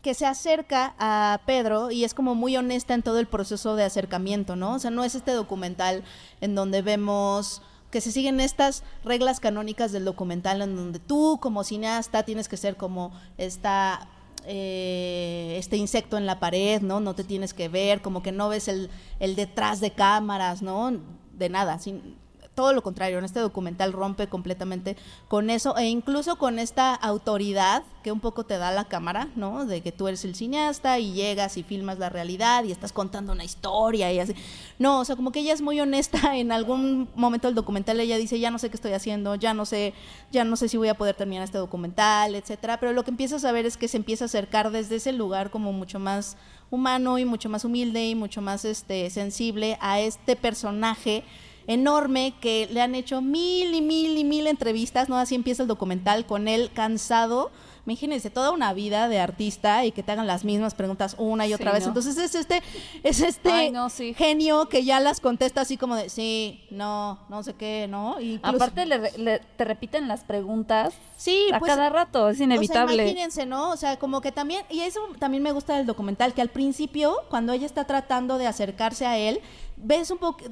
que se acerca a Pedro y es como muy honesta en todo el proceso de acercamiento, ¿no? O sea, no es este documental en donde vemos que se siguen estas reglas canónicas del documental en donde tú como cineasta tienes que ser como esta eh, este insecto en la pared, ¿no? No te tienes que ver, como que no ves el, el detrás de cámaras, ¿no? De nada, sin- todo lo contrario, en este documental rompe completamente con eso e incluso con esta autoridad que un poco te da la cámara, ¿no? De que tú eres el cineasta y llegas y filmas la realidad y estás contando una historia y así. No, o sea, como que ella es muy honesta en algún momento del documental ella dice, "Ya no sé qué estoy haciendo, ya no sé, ya no sé si voy a poder terminar este documental, etcétera", pero lo que empiezas a ver es que se empieza a acercar desde ese lugar como mucho más humano y mucho más humilde y mucho más este sensible a este personaje enorme que le han hecho mil y mil y mil entrevistas, ¿no? Así empieza el documental con él cansado. Imagínense toda una vida de artista y que te hagan las mismas preguntas una y otra Sí, vez. ¿no? Entonces es este, es este Ay, no, sí. genio que ya las contesta así como de sí, no, no sé qué, ¿no? Incluso- Aparte le, le- te repiten las preguntas Sí, a pues, cada rato, es inevitable. O sea, imagínense, ¿no? O sea, como que también, y eso también me gusta del documental, que al principio, cuando ella está tratando de acercarse a él, ves un poco,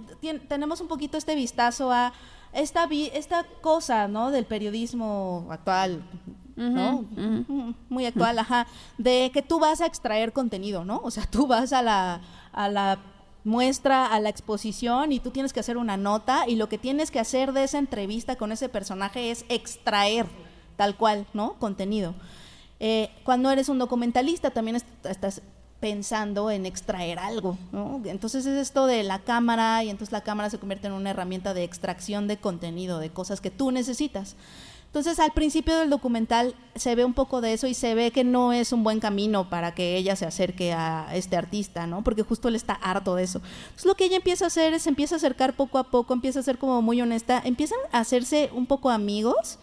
tenemos un poquito este vistazo a esta, vi- esta cosa, ¿no? Del periodismo actual, ¿no? Muy actual, ajá, de que tú vas a extraer contenido, ¿no? O sea, tú vas a la, a la muestra, a la exposición y tú tienes que hacer una nota y lo que tienes que hacer de esa entrevista con ese personaje es extraer tal cual, ¿no? Contenido. Eh, cuando eres un documentalista también est- estás pensando en extraer algo, ¿no? Entonces es esto de la cámara y entonces la cámara se convierte en una herramienta de extracción de contenido, de cosas que tú necesitas. Entonces al principio del documental se ve un poco de eso y se ve que no es un buen camino para que ella se acerque a este artista, ¿no? Porque justo él está harto de eso. Entonces lo que ella empieza a hacer es empieza a acercar poco a poco, empieza a ser como muy honesta, empiezan a hacerse un poco amigos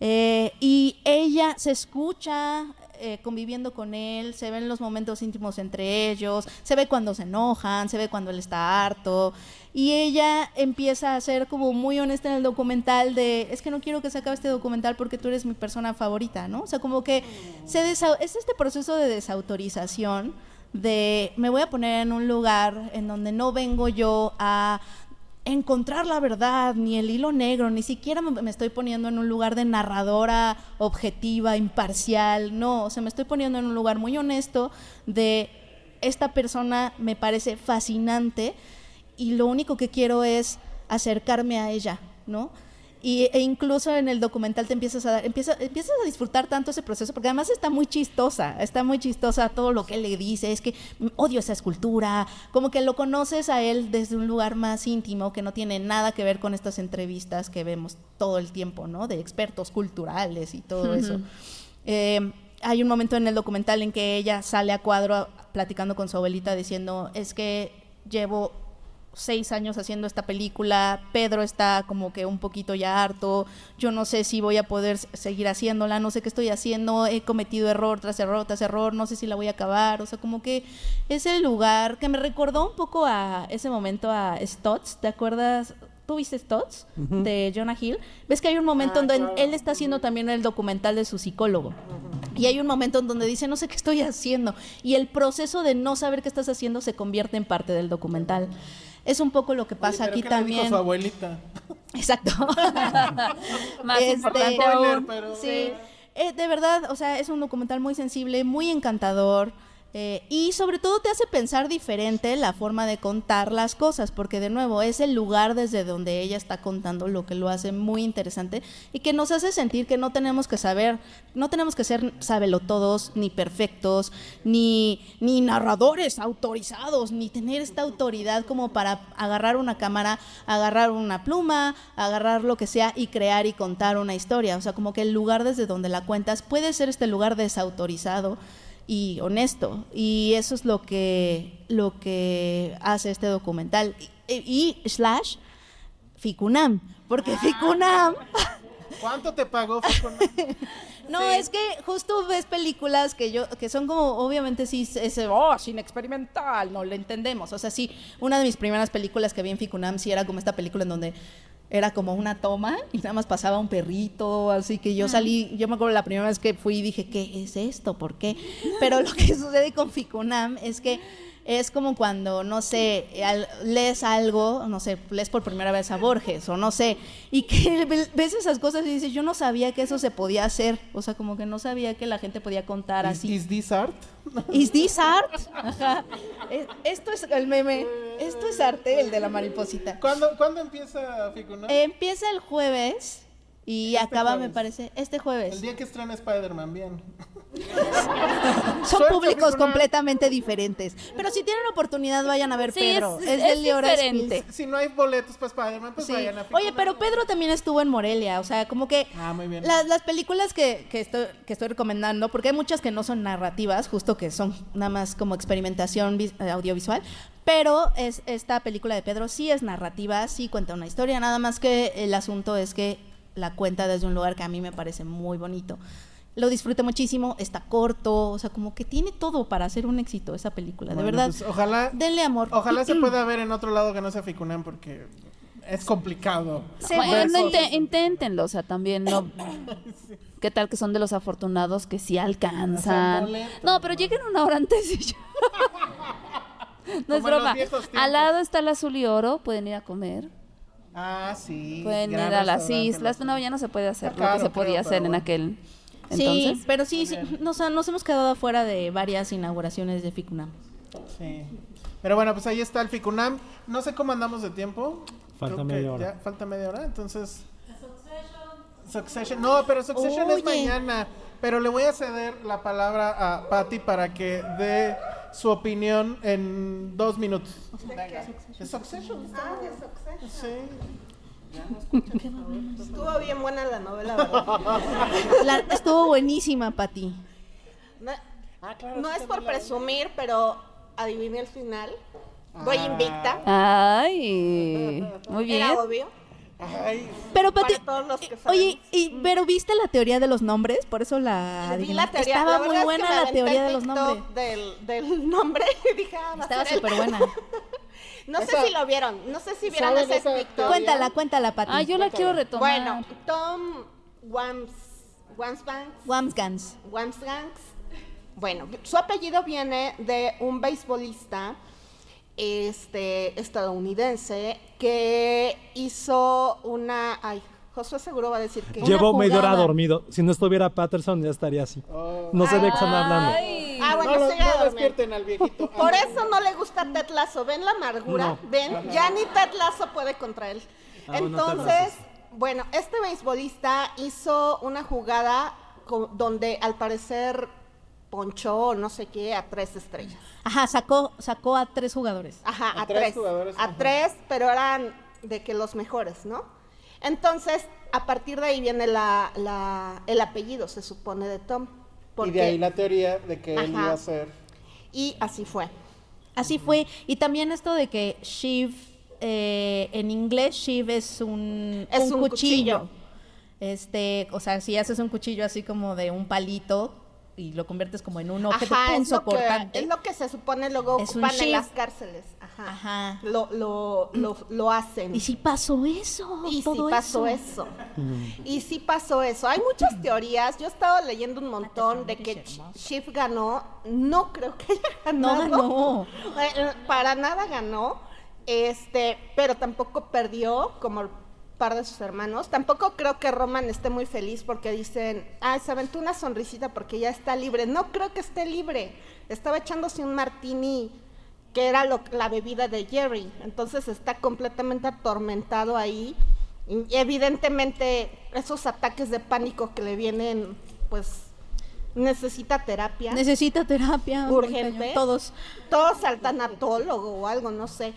eh, y ella se escucha eh, conviviendo con él, se ven los momentos íntimos entre ellos, se ve cuando se enojan, se ve cuando él está harto. Y ella empieza a ser como muy honesta en el documental de, es que no quiero que se acabe este documental porque tú eres mi persona favorita, ¿no? O sea, como que se es este proceso de desautorización de me voy a poner en un lugar en donde no vengo yo a encontrar la verdad, ni el hilo negro, ni siquiera me, estoy poniendo en un lugar de narradora objetiva, imparcial, no, o sea, me estoy poniendo en un lugar muy honesto de esta persona me parece fascinante y lo único que quiero es acercarme a ella, ¿no? Y, e incluso en el documental te empiezas a dar, empieza, empiezas a disfrutar tanto ese proceso, porque además está muy chistosa, está muy chistosa todo lo que él le dice, es que odio esa escultura, como que lo conoces a él desde un lugar más íntimo que no tiene nada que ver con estas entrevistas que vemos todo el tiempo, ¿no? De expertos culturales y todo eso. Eh, hay un momento en el documental en que ella sale a cuadro platicando con su abuelita diciendo, es que llevo seis años haciendo esta película, Pedro está como que un poquito ya harto, yo no sé si voy a poder seguir haciéndola, no sé qué estoy haciendo, he cometido error tras error tras error, no sé si la voy a acabar, o sea, como que es el lugar que me recordó un poco a ese momento a Stotts, ¿te acuerdas? ¿Tú viste? Ujú. De Jonah Hill. ¿Ves que hay un momento en donde él está haciendo también el documental de su psicólogo? Y hay un momento en donde dice, no sé qué estoy haciendo. Y el proceso de no saber qué estás haciendo se convierte en parte del documental. Es un poco lo que pasa Pero aquí ¿qué le dijo también. su abuelita? Exacto. Más Este, importante Spoiler, aún. pero- Sí, eh, de verdad, o sea, es un documental muy sensible, muy encantador. Eh, y sobre todo te hace pensar diferente la forma de contar las cosas, porque de nuevo es el lugar desde donde ella está contando lo que lo hace muy interesante y que nos hace sentir que no tenemos que saber, no tenemos que ser sabelotodos, ni perfectos, ni, ni narradores autorizados, ni tener esta autoridad como para agarrar una cámara, agarrar una pluma, agarrar lo que sea y crear y contar una historia. O sea, como que el lugar desde donde la cuentas puede ser este lugar desautorizado y honesto. Y eso es lo que, lo que hace este documental. Y, y slash Ficunam. Porque Ficunam. ¿Cuánto te pagó? Ficunam? No, es que justo ves películas que yo que son como obviamente sí es oh, cine experimental, no lo entendemos. O sea, sí, una de mis primeras películas que vi en Ficunam sí era como esta película en donde era como una toma y nada más pasaba un perrito, así que yo salí, yo me acuerdo la primera vez que fui y dije, ¿qué es esto? ¿Por qué? Pero lo que sucede con Ficunam es que es como cuando, no sé, al- lees algo, no sé, lees por primera vez a Borges o no sé, y que ve- ves esas cosas y dices, yo no sabía que eso se podía hacer, o sea, como que no sabía que la gente podía contar así. is this art? ¿Is this art? Ajá. Eh, Esto es el meme, esto es arte, el de la mariposita. ¿Cuándo, ¿cuándo empieza Ficunam? Empieza el jueves y acaba, me parece, este jueves. El día que estrena Spider-Man, bien. Son públicos completamente diferentes. Pero si tienen oportunidad, vayan a ver Sí, Pedro. es- Es, es Leora diferente. Si no hay boletos para Spider-Man, pues Sí. vayan a Oye, pero Pedro también estuvo en Morelia, o sea, como que Ah, muy bien. las, las películas que, que estoy, que estoy recomendando, porque hay muchas que no son narrativas, justo que son nada más como experimentación vis- eh, audiovisual, pero es, esta película de Pedro sí es narrativa, sí cuenta una historia, nada más que el asunto es que la cuenta desde un lugar que a mí me parece muy bonito. Lo disfruté muchísimo, está corto, o sea, como que tiene todo para hacer un éxito esa película, de Bueno, verdad. pues, ojalá, Denle amor. ojalá se pueda ver en otro lado que no sea Ficunam porque es complicado. Bueno, ver no cosas. inte- inténtenlo, o sea, también no. ¿Qué tal que son de los afortunados que sí alcanzan? No, pero lleguen una hora antes y ya. No es broma. Al lado está el azul y oro, pueden ir a comer, Ah, sí. pueden ir a las islas. No, ya no se puede hacer Está lo que se podía hacer pero en bueno. Aquel Sí, entonces. pero sí, sí nos, nos hemos quedado afuera de varias inauguraciones de Ficunam. Sí. Pero bueno, pues ahí está el Ficunam. No sé cómo andamos de tiempo. Falta Creo media hora. ya falta media hora, entonces. Succession. No, pero Succession es Oye. mañana. Pero le voy a ceder la palabra a Patty para que dé su opinión en dos minutos. ¿De Succession? Ah, de Succession. Sí. Estuvo bien buena la novela, ¿verdad? La- estuvo buenísima, Pati. No, Ah, no es por presumir, pero adiviné el final. Voy Ah. invicta. Ay, muy bien. Era obvio. Ay, Pero Pati, que oye, y, pero viste la teoría de los nombres, por eso la Vi adiviné. la teoría. Estaba la muy es buena que la teoría de los nombres. Del, del nombre dije, ah, Estaba súper buena. No sé si lo vieron. No sé si vieron ¿Saben ese TikTok. Cuéntala, cuéntala, Pati. Ah, yo la quiero retomar. Bueno, Tom Wams, Wamsbanks, Wamsgans. Wamsgangs. Bueno, su apellido viene de un beisbolista este, estadounidense que hizo una... Ay, Josué seguro va a decir que... Llevo media hora dormido. Si no estuviera Patterson, ya estaría así. No sé de qué están hablando. Ah, bueno, no, despierten al viejito. Por eso no le gusta Ted Lasso. ¿Ven la amargura? No. ¿Ven? Ya ni Ted Lasso puede contra él. Ah, Entonces, bueno, este beisbolista hizo una jugada donde al parecer ponchó no sé qué a tres estrellas. Ajá, sacó, sacó a tres jugadores. Ajá, A a, tres tres. jugadores, a ajá. tres, pero eran de que los mejores, ¿no? Entonces, a partir de ahí viene la, la- el apellido, se supone, de Tom. Y Porque, de ahí la teoría de que él iba a ser. y así fue. Así fue. Y también esto de que Shiv, eh, en inglés, Shiv es un, Es un cuchillo. Este, o sea, si haces un cuchillo así como de un palito y lo conviertes como en un objeto Ajá, es lo, que, cortante. es lo que se supone luego Es ocupan en las cárceles. Ajá. Ajá. Lo, lo, lo, lo hacen. Y sí pasó eso. Y sí todo pasó eso. Y sí pasó eso. Hay muchas teorías. Yo he estado leyendo un montón de que Ch- Shiv ganó. No creo que haya No ganado. ganó. Eh, Para nada ganó. Este, pero tampoco perdió como el par de sus hermanos. Tampoco creo que Roman esté muy feliz porque dicen, ah, se aventó una sonrisita porque ya está libre. No creo que esté libre. Estaba echándose un martini que era lo- la bebida de Jerry. Entonces está completamente atormentado ahí. Y evidentemente esos ataques de pánico que le vienen, pues necesita terapia. Necesita terapia. urgente. Todos. Todos al tanatólogo o algo, no sé.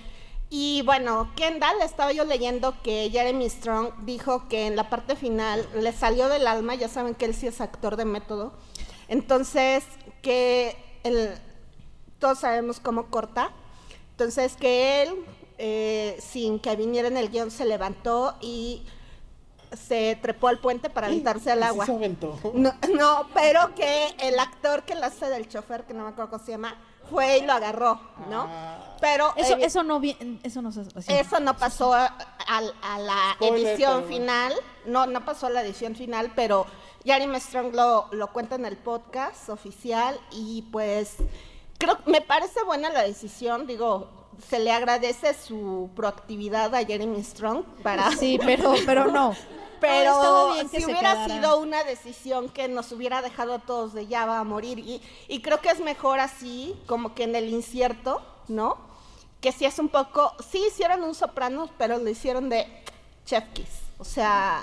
Y bueno, Kendall, estaba yo leyendo que Jeremy Strong dijo que en la parte final le salió del alma, ya saben que él sí es actor de método. Entonces, que el, todos sabemos cómo corta. Entonces, que él, eh, sin que viniera en el guion, se levantó y se trepó al puente para aventarse al agua. se aventó. No, no, pero que el actor que lo hace del chofer, que no me acuerdo cómo se llama, fue y lo agarró, ¿no? Pero Eso, evi- eso no vi- eso no eso no pasó a, a- a la Spoiler, edición pero- final, no, no pasó a la edición final, pero Jeremy Strong lo, lo cuenta en el podcast oficial y pues creo, me parece buena la decisión, digo, se le agradece su proactividad a Jeremy Strong para... Sí, pero, pero no. Pero No, si hubiera quedara. sido una decisión que nos hubiera dejado a todos de ya va a morir. Y, y creo que es mejor así, como que en el incierto, ¿no? Que si es un poco. Sí hicieron un sopranos, pero lo hicieron de Chef Kiss. O sea.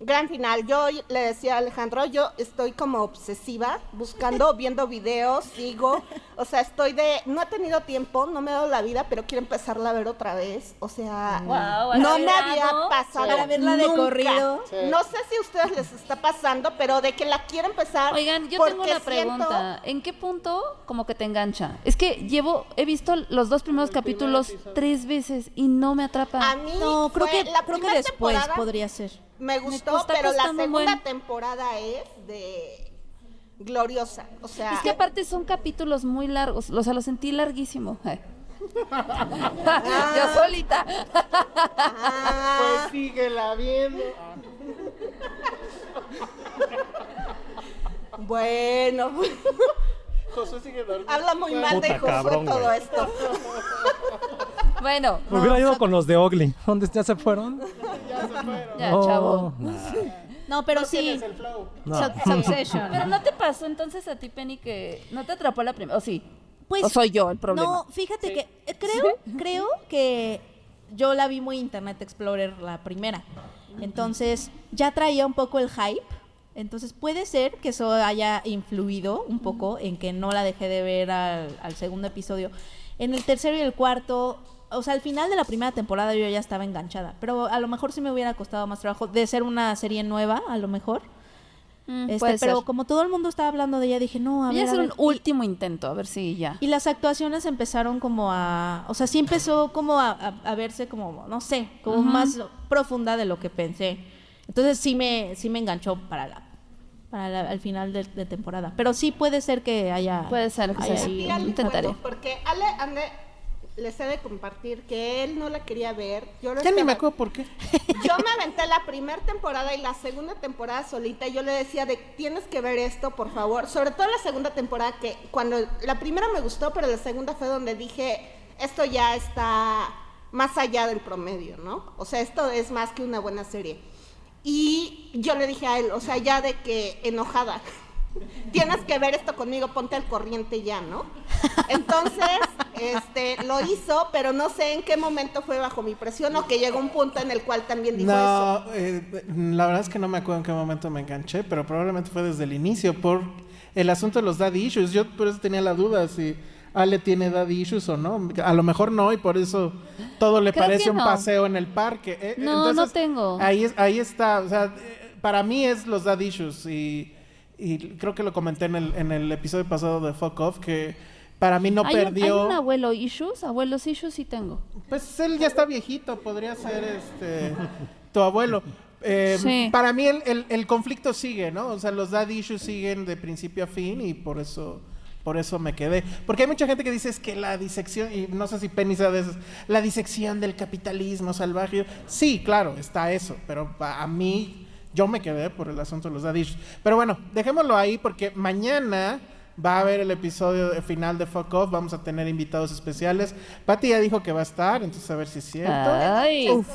Gran final. Yo le decía a Alejandro, yo estoy como obsesiva, buscando, viendo videos, sigo. O sea, estoy de. No he tenido tiempo, no me he dado la vida, pero quiero empezarla a ver otra vez. O sea, Guau, ¿has no me había pasado. Para verla de nunca. corrido. Sí. No sé si a ustedes les está pasando, pero de que la quiero empezar. Oigan, yo tengo una siento- pregunta. ¿En qué punto como que te engancha? Es que llevo, he visto los dos primeros capítulos tres veces y no me atrapa. A mí No, creo que, la creo que después temporada podría ser. Me gustó, pero la segunda buen. temporada es de gloriosa. O sea, Es que aparte son capítulos muy largos, o sea, lo sentí larguísimo. Eh. Yo solita. Pues síguela viendo. bueno. Josué sigue dormido. Habla muy mal de Josué cabrón, todo esto. Bueno, Me hubiera ido con los de Ogly. ¿Dónde ya se fueron? ya, No, chavo. nah. No, pero sí. No. Sub- Succession. Pero no te pasó entonces a ti, Penny, que no te atrapó la primera. ¿O sí? Pues, ¿O soy yo el problema? No, fíjate que eh, creo, creo que yo la vi muy Internet Explorer la primera. Entonces, ya traía un poco el hype. Entonces, puede ser que eso haya influido un poco en que no la dejé de ver al, al segundo episodio. En el tercero y el cuarto, o sea, al final de la primera temporada yo ya estaba enganchada. Pero a lo mejor sí me hubiera costado más trabajo de ser una serie nueva, a lo mejor. Mm, Este, pero ser. como todo el mundo estaba hablando de ella, dije, no, a Voy a ver, a hacer un último intento, a ver si ya. Y las actuaciones empezaron como a, o sea, sí empezó como a, a- a verse como, no sé, como más profunda de lo que pensé. Entonces sí me, sí me enganchó para la, para la- al final de, de temporada. Pero sí puede ser que haya. Puede ser que haya sea así. Intentaré. Porque Ale, Ale les he de compartir que él no la quería ver. Yo lo Ya ni me acuerdo por qué. Yo me aventé la primera temporada y la segunda temporada solita y yo le decía de tienes que ver esto, por favor. Sobre todo la segunda temporada que cuando la primera me gustó, pero la segunda fue donde dije, esto ya está más allá del promedio, ¿no? O sea, esto es más que una buena serie. Y yo le dije a él, o sea, ya de que enojada. Tienes que ver esto conmigo, ponte al corriente ya, ¿no? Entonces, este, lo hizo, pero no sé en qué momento fue bajo mi presión o que llegó un punto en el cual también dijo eso. No, eh, la verdad es que no me acuerdo en qué momento me enganché, pero probablemente fue desde el inicio por el asunto de los daddy issues. Yo por eso tenía la duda si Ale tiene daddy issues o no. A lo mejor no y por eso todo le Creo parece un no. paseo en el parque. Eh, No, no tengo. Ahí, es- ahí está, o sea, eh, para mí es los daddy issues y, y creo que lo comenté en el, en el episodio pasado de Fuck Off que para mí no ¿Hay, un, perdió... ¿Hay un abuelo issues? Abuelos issues sí tengo. Pues él ya está viejito, podría ser este tu abuelo. Eh, Sí. Para mí el, el- el conflicto sigue, ¿no? O sea, los dad issues siguen de principio a fin y por eso por eso me quedé. Porque hay mucha gente que dice es que la disección, y no sé si Penny sabe eso, la disección del capitalismo salvaje. Sí, claro, está eso, pero a mí yo me quedé por el asunto de los dad issues. Pero bueno, dejémoslo ahí porque mañana va a haber el episodio de- final de Fuck Off, vamos a tener invitados especiales. Patty ya dijo que va a estar, entonces a ver si es cierto. Ay. Uf.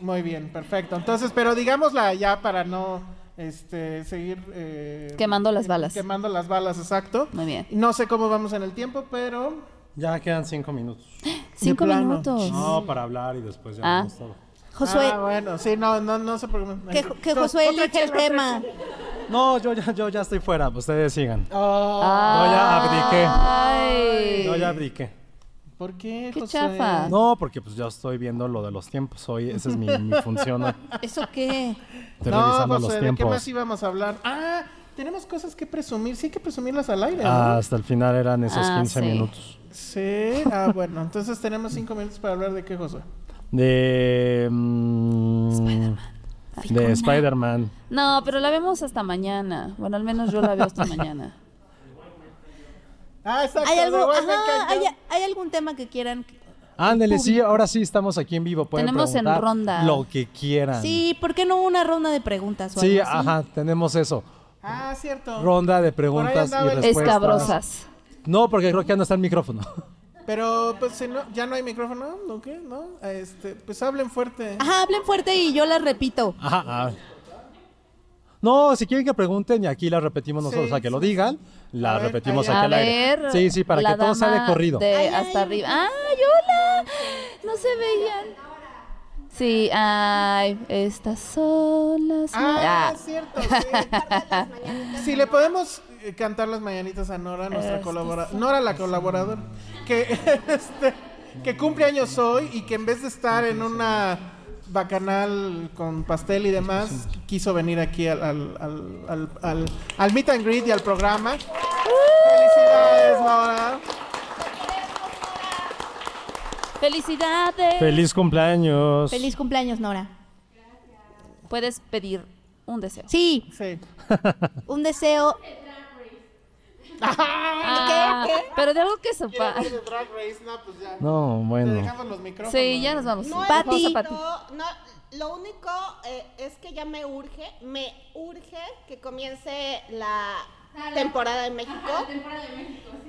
Muy bien, perfecto. Entonces, pero digámosla ya para no este, seguir eh, Quemando las balas. Quemando las balas, exacto. Muy bien. No sé cómo vamos en el tiempo, pero Ya quedan cinco minutos. Cinco minutos. No, para hablar y después ya Ah. todo. Josué, Ah, bueno, sí, no, no, no se preocupen. que, que Josué elige el tema. No, yo ya, yo ya estoy fuera. Ustedes sigan. Oh, No, ya abdiqué. Ay. No, ya abdiqué. ¿Por qué, Qué José? chafa. No, porque pues yo estoy viendo lo de los tiempos. Hoy esa es mi, mi función. ¿Eso qué? Estoy No, revisando José, los ¿de qué tiempos. más íbamos a hablar? Ah, tenemos cosas que presumir. Sí hay que presumirlas al aire, ¿no? Ah, hasta el final eran esos Ah, 15 sí. minutos. Sí, ah, bueno, entonces tenemos cinco minutos para hablar de qué, José. De. mm, de Spider-Man. No, pero la vemos hasta mañana. Bueno, al menos yo la veo hasta mañana. Ah, exacto. ¿Hay, algo, ajá. ¿hay, hay algún tema que quieran? Ándale, sí, ahora sí estamos aquí en vivo. Pueden Tenemos en preguntar ronda. Lo que quieran. Sí, ¿por qué no una ronda de preguntas? o Sí, así? ajá, tenemos eso. Ah, cierto. Ronda de preguntas y respuestas. Escabrosas. No, porque creo que ya no está el micrófono. Pero, pues, si no, ya no hay micrófono, ¿no? ¿Qué? ¿No? Este, pues hablen fuerte. Ajá, hablen fuerte y yo las repito. Ajá. ah. No, si quieren que pregunten y aquí la repetimos nosotros, Sí, sea, que lo digan, la A ver, repetimos aquí al A aire. ver, Sí, sí, para que todo sea de corrido. de hasta arriba. ¡Ay, hola! No se veían. Sí, ay, estas son las... Ah, Ah. es cierto, sí. Si le podemos eh, cantar las mañanitas a Nora, nuestra colaboradora. Nora, la colaboradora. Que, este, que cumple años hoy y que en vez de estar en una bacanal con pastel y demás, quiso venir aquí al, al, al, al, al- al meet and greet y al programa. ¡Felicidades, Nora! ¡Felicidades! Feliz cumpleaños. Feliz cumpleaños, Nora. Puedes pedir un deseo. Sí. Sí. Un deseo. Ah, ¿Qué? ¿Qué? Pero de algo que sepa. Drag Race, no, pues ya. No, Te bueno. dejamos los micrófonos. Sí, ya nos vamos. No, Pati. visto, no, lo único eh, es que ya me urge, me urge que comience la temporada de México.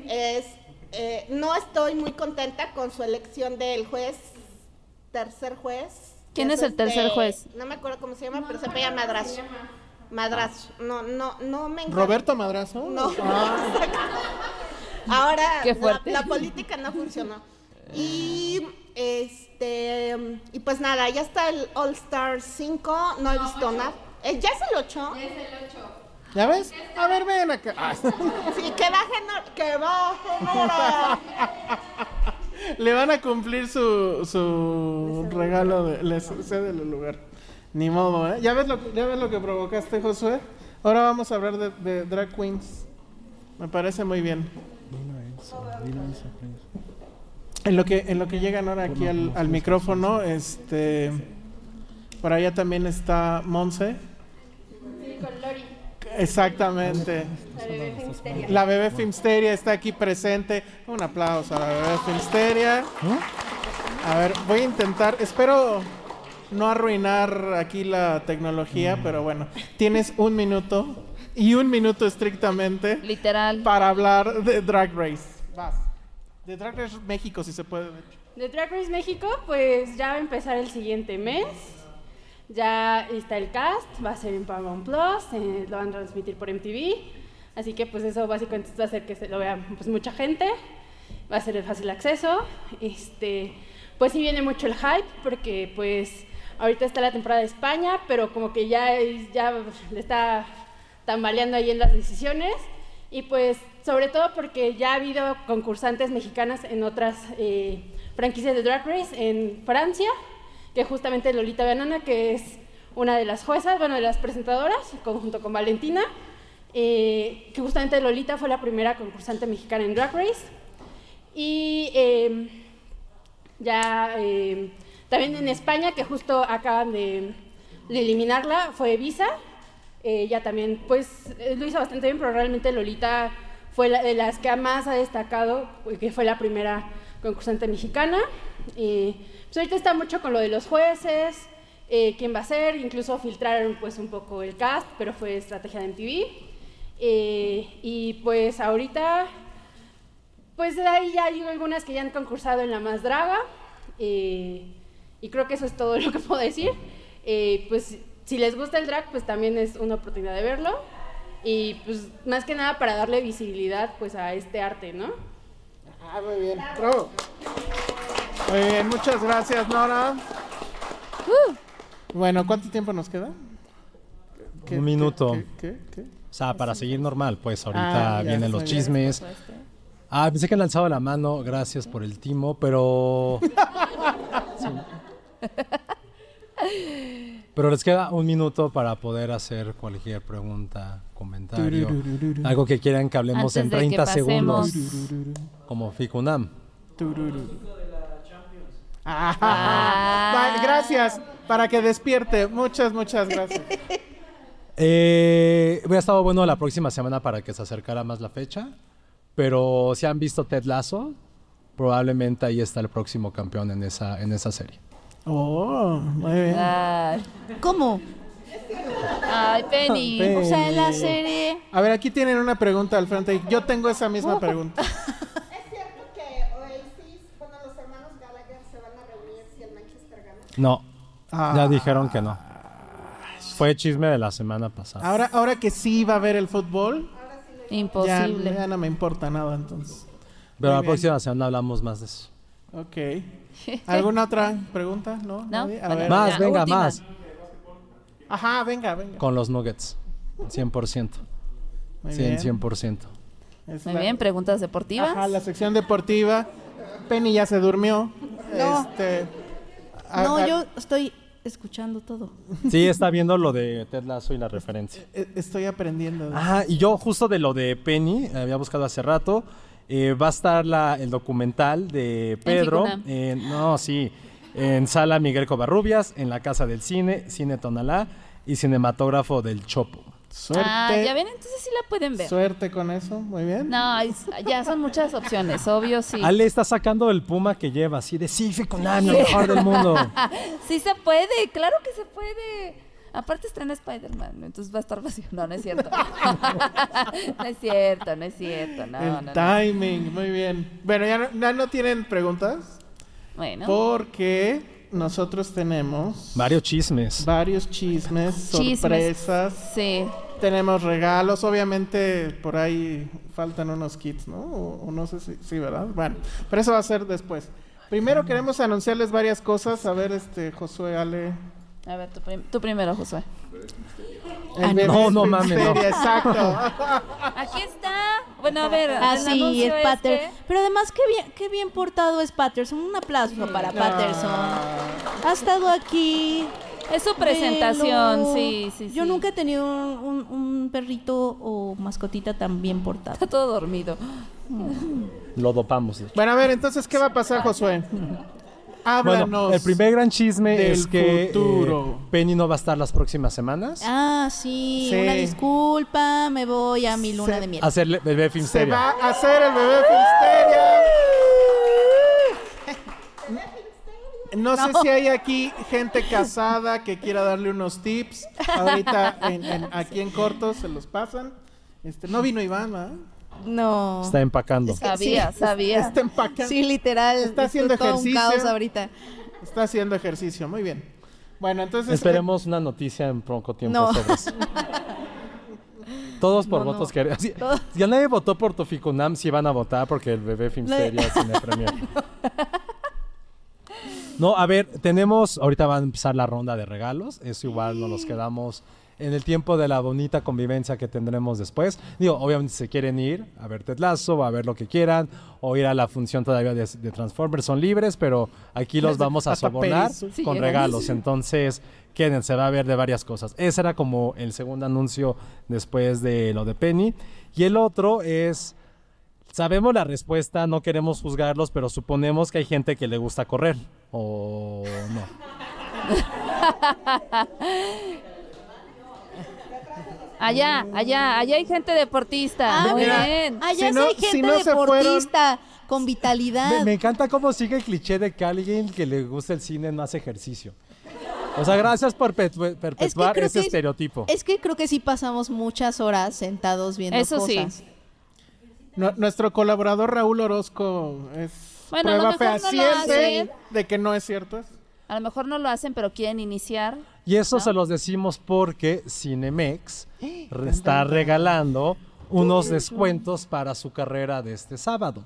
Es, eh, no estoy muy contenta con su elección del juez, tercer juez. ¿Quién es el tercer este- juez? No me acuerdo cómo se llama, pero se llama Madrazo. Madrazo. No, no, no me encanta. ¿Roberto Madrazo? No. Ah. Ahora Qué la- fuerte. La, política no funcionó. Y este y pues nada, ya está el All Star 5, no he visto nada. Eh, ¿Ya es el 8? ¿Ya ves? A ver, ven acá. Ah. Sí, que bajen, que bajen. Le van a cumplir su, su regalo, de, le cede el lugar. Ni modo, ¿eh? ¿Ya ves, lo, que- ¿Ya ves lo que provocaste, Josué? Ahora vamos a hablar de, de drag queens. Me parece muy bien. En lo que, en lo que llegan ahora aquí al, al micrófono, este... Por allá también está Monse. con Lori. Exactamente. La bebé Filmsteria. La bebé Filmsteria está aquí presente. Un aplauso a la bebé Filmsteria. A ver, voy a intentar, espero no arruinar aquí la tecnología, pero bueno, tienes un minuto y un minuto estrictamente Literal. para hablar de Drag Race. Vas. De Drag Race México, si se puede. de hecho. De Drag Race México, pues ya va a empezar el siguiente mes. Ya está el cast, va a ser en Paramount Plus, eh, lo van a transmitir por MTV. Así que pues eso básicamente va a hacer que se lo vea pues, mucha gente. Va a ser de fácil acceso. Este, pues sí viene mucho el hype porque pues ahorita está la temporada de España, pero como que ya, ya le está tambaleando ahí en las decisiones. Y pues sobre todo porque ya ha habido concursantes mexicanas en otras eh, franquicias de Drag Race, en Francia, que justamente Lolita Banana, que es una de las juezas, bueno, de las presentadoras, junto con Valentina, eh, que justamente Lolita fue la primera concursante mexicana en Drag Race. Y eh, ya eh, también en España, que justo acaban de, de eliminarla, fue Visa. Ella también, pues, eh, lo hizo bastante bien, pero realmente Lolita fue la, de las que más ha destacado, que fue la primera concursante mexicana. Eh, pues ahorita está mucho con lo de los jueces, eh, quién va a ser, incluso filtraron pues un poco el cast, pero fue estrategia de MTV. Eh, y pues ahorita, pues ahí ya hay algunas que ya han concursado en La Más Draga, eh, y creo que eso es todo lo que puedo decir. Eh, pues si les gusta el drag, pues también es una oportunidad de verlo. Y pues más que nada para darle visibilidad pues a este arte, ¿no? Ah, muy bien. Bravo. Muy bien, muchas gracias, Nora. Bueno, ¿cuánto tiempo nos queda? ¿Qué- Un minuto. qué- qué- qué? O sea, para seguir normal, pues ahorita Ah, ya, vienen los bien. chismes. Ah, pensé que han lanzado la mano, gracias por el timo, pero... Sí. Pero les queda un minuto para poder hacer cualquier pregunta, comentario, algo que quieran que hablemos Antes en de que 30 segundos, como Ficunam. Ah, gracias, para que despierte. Muchas, muchas gracias. Eh, hubiera estado bueno la próxima semana para que se acercara más la fecha, pero si han visto Ted Lasso, probablemente ahí está el próximo campeón en esa, en esa serie. Oh, muy bien. ¿Cómo? Ay, Penny. Penny. O sea, en la serie. A ver, aquí tienen una pregunta al frente. Yo tengo esa misma pregunta. ¿Es cierto que Oasis, bueno, los hermanos Gallagher se van a reunir si el Manchester gana? No, Ah. ya dijeron que no. Fue chisme de la semana pasada. Ahora, ahora que sí va a ver el fútbol, Imposible. ya no me importa nada entonces. Pero la bien. próxima semana hablamos más de eso. Ok. ¿Alguna otra pregunta? ¿No? ¿Nadie? A Bueno, ver. Más, venga, última. más. Ajá, venga, venga. Con los Nuggets. 100%. Muy 100, bien. 100%. Es Muy la- bien, preguntas deportivas. Ajá, la sección deportiva. Penny ya se durmió. No. Este, a- No, a- yo estoy escuchando todo. Sí, está viendo lo de Ted Lasso y la referencia. e- Estoy aprendiendo. Ah, y yo justo de lo de Penny, había buscado hace rato, eh, va a estar la, el documental de Pedro. En- no, sí, en Sala Miguel Covarrubias, en la Casa del Cine, Cine Tonalá y Cinematógrafo del Chopo. Suerte. Ah, ya ven, entonces sí la pueden ver. Suerte con eso. Muy bien. No, es- ya son muchas opciones, obvio, sí. Ale está sacando el puma que lleva, así de sí, Ficunam, lo Sí. mejor del mundo. sí se puede, claro que se puede. Aparte estrena Spider-Man, entonces va a estar fácil. No, no es cierto. no es cierto, no es cierto. No, el no, no. timing, muy bien. Bueno, ya no, ya no tienen preguntas Bueno. porque nosotros tenemos Varios chismes. varios chismes, Chismes. sorpresas. Sí. Tenemos regalos, obviamente por ahí faltan unos kits, ¿no? O, o no sé si, sí, ¿verdad? Bueno, pero eso va a ser después. Primero queremos anunciarles varias cosas. A ver, este, Josué, Ale. A ver, tú, prim- tú primero, Josué. El Ah, no, no mames, no. Exacto. Aquí está. Bueno, a ver. Ah, el sí, anuncio es Pater. este. Pero además, qué bien, qué bien portado es Patterson. Un aplauso para Patterson. Ha estado aquí. Es su presentación, sí, sí, Yo sí. nunca he tenido un, un- un perrito o mascotita tan bien portado. Está todo dormido. Lo dopamos. de hecho. Bueno, a ver, entonces, ¿qué va a pasar, Josué? Háblanos. Bueno, el primer gran chisme es que futuro. eh, Penny no va a estar las próximas semanas. Ah, sí, Sí. una disculpa, me voy a mi luna Se- de miel. a hacer bebé Se Filmsteria. va a hacer el bebé Filmsteria. No, sé si hay aquí gente casada que quiera darle unos tips. Ahorita en- en- aquí en corto se los pasan. Este, no vino Iván, ¿verdad? No. Está empacando. Sabía, sabía. Está empacando. Sí, literal. Está haciendo es todo ejercicio. un caos ahorita. Está haciendo ejercicio, muy bien. Bueno, entonces. Esperemos una noticia en poco tiempo No. sobre eso. Todos por No, no. votos que... sí. Ya nadie votó por tu Ficunam, si van a votar porque el bebé Filmsteria Cine Premier. No, a ver, tenemos, ahorita va a empezar la ronda de regalos, eso igual no nos quedamos en el tiempo de la bonita convivencia que tendremos después. Digo, obviamente si quieren ir a ver Ted Lasso, a ver lo que quieran, o ir a la función todavía de, de Transformers, son libres, pero aquí los vamos a sobornar. Sí, con llegan. regalos, entonces quédense, va a ver de varias cosas. Ese era como el segundo anuncio después de lo de Penny. Y el otro es... Sabemos la respuesta, no queremos juzgarlos, pero suponemos que hay gente que le gusta correr. ¿O no? Allá, allá, allá hay gente deportista. Ah, Muy mira. bien. Allá Si sí no- hay si gente no fueron- deportista con vitalidad. Me, me encanta cómo sigue el cliché de que alguien que le gusta el cine no hace ejercicio. O sea, gracias por perpetuar ese que- estereotipo. Es que creo que sí pasamos muchas horas sentados viendo Eso sí. cosas. Nu- nuestro colaborador Raúl Orozco es Bueno, prueba no fehaciente hacen. de que no es cierto. eso. A lo mejor no lo hacen, pero quieren iniciar. Y eso ¿no? se los decimos porque Cinemex re- está regalando unos descuentos para su carrera de este sábado.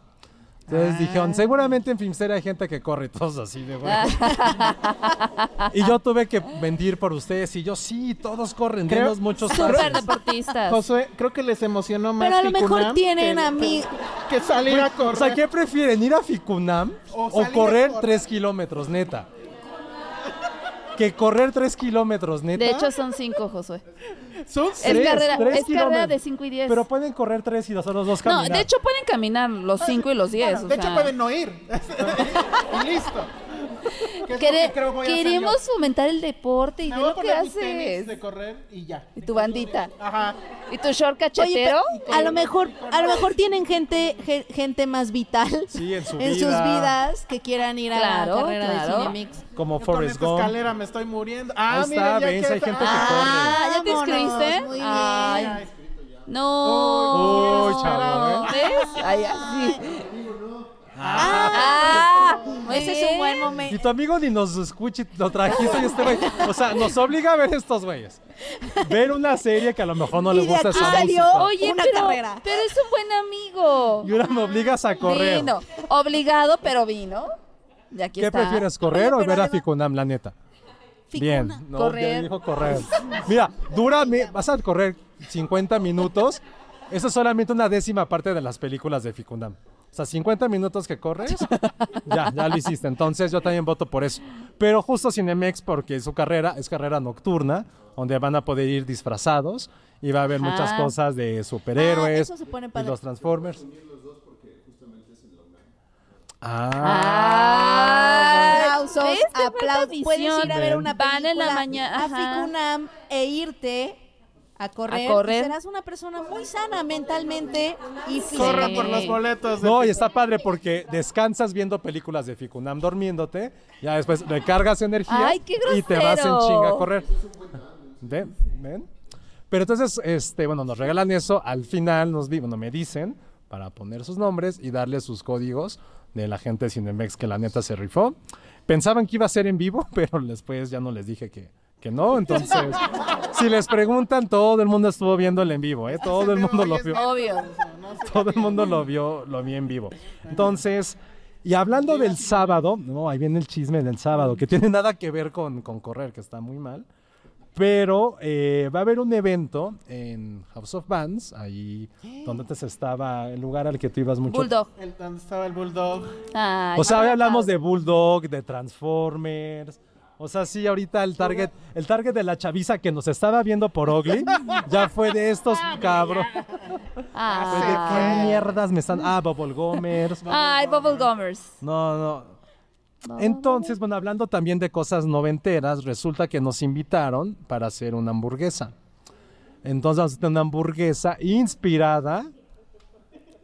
Entonces dijeron, seguramente en Filmsteria hay gente que corre y todos así de bueno. y yo tuve que vendir por ustedes y yo, sí, todos corren, Creo- denos muchos Súper deportistas. Josué, creo que les emocionó más Pero a lo mejor Ficunam tienen que- a mí. que salir a correr. O sea, ¿qué prefieren? ¿Ir a Ficunam O o, correr. tres kilómetros, neta? Que correr tres kilómetros, neta. De hecho, son cinco, Josué. Son Es carrera, tres es carrera de 5 y 10. Pero pueden correr tres y nosotros dos no, caminar. de hecho pueden caminar los 5 y los 10. Bueno, de hecho pueden no ir. y listo. ¿Qué es lo Quere- que creo voy a hacer queremos fomentar el deporte y Me ve voy a lo que poner mis tenis haces. de correr y ya. Y tu bandita. Ajá. Y tu short Oye, cachetero. pero a lo mejor, a lo mejor tienen gente, ge- gente más vital Sí, en su sus vida. vidas que quieran ir a Claro, la carrera claro. de Cinemix. Como Yo con Forrest esta Gump. escalera me estoy muriendo. Ah, Ahí miren, está, ya ves, que hay gente que Ah, ¿ya te Vámonos, inscribiste? muy bien. Ay, no. Uy, chavo, ¿eh? ¿Ves? Ay, así. Ah, muy ese es un buen Y momento. tu amigo ni nos escucha y lo trajiste y este güey. O sea, nos obliga a ver estos güeyes. Ver una serie que a lo mejor no Y les de gusta esa salió música. Oye, una pero, carrera. pero es un buen amigo. Y ahora me obligas a correr. Vino. Obligado, pero vino. Y aquí ¿Qué está. prefieres, correr Oye, o ver a Ficunam, la neta? Bien, no, Correr. ya dijo correr. Mira, dura, vas a correr 50 minutos. Eso es solamente una décima parte de las películas de Ficunam. O sea, 50 minutos que corres, ya, ya lo hiciste. Entonces yo también voto por eso. Pero justo Cinemex, porque su carrera es carrera nocturna, donde van a poder ir disfrazados y va a haber muchas Ah. cosas de superhéroes Ah, eso se pone y los Transformers. Ah, Ah, aplausos, aplausos. Puedes ir a ver una película Van en la mañana, a. Ficunam e irte a correr. A correr. y serás una persona muy sana mentalmente y Corran físicamente. por los boletos. de No, y está padre porque descansas viendo películas de Ficunam durmiéndote, ya después recargas energía Ay, qué y te vas en chinga a correr. ¿Ven? ¿Ven? Pero entonces, este, bueno, nos regalan eso, al final nos di- bueno, me dicen para poner sus nombres y darle sus códigos de la gente de Cinemex que la neta se rifó. Pensaban que iba a ser en vivo, pero después ya no les dije que, que no. Entonces, si les preguntan, todo el mundo estuvo viendo el en vivo, ¿eh? Todo el mundo lo vio. Obvio. Todo el mundo lo vio, lo vi en vivo. Entonces, y hablando del sábado, no, ahí viene el chisme del sábado, que tiene nada que ver con, con correr, que está muy mal. Pero eh, va a haber un evento en House of Bands, ahí donde antes estaba el lugar al que tú ibas mucho. Bulldog. El, donde estaba el Bulldog. Ay, O sea, hoy hablamos de Bulldog, de Transformers. O sea, sí, ahorita el target, el target de la chaviza que nos estaba viendo por Ogly, ya fue de estos cabros. Ah. Fue de qué mierdas me están. Ah, Bubble Gomers. Ay, Bubble Gummers. No, no. Entonces, bueno, hablando también de cosas noventeras, resulta que nos invitaron para hacer una hamburguesa. Entonces vamos a hacer una hamburguesa inspirada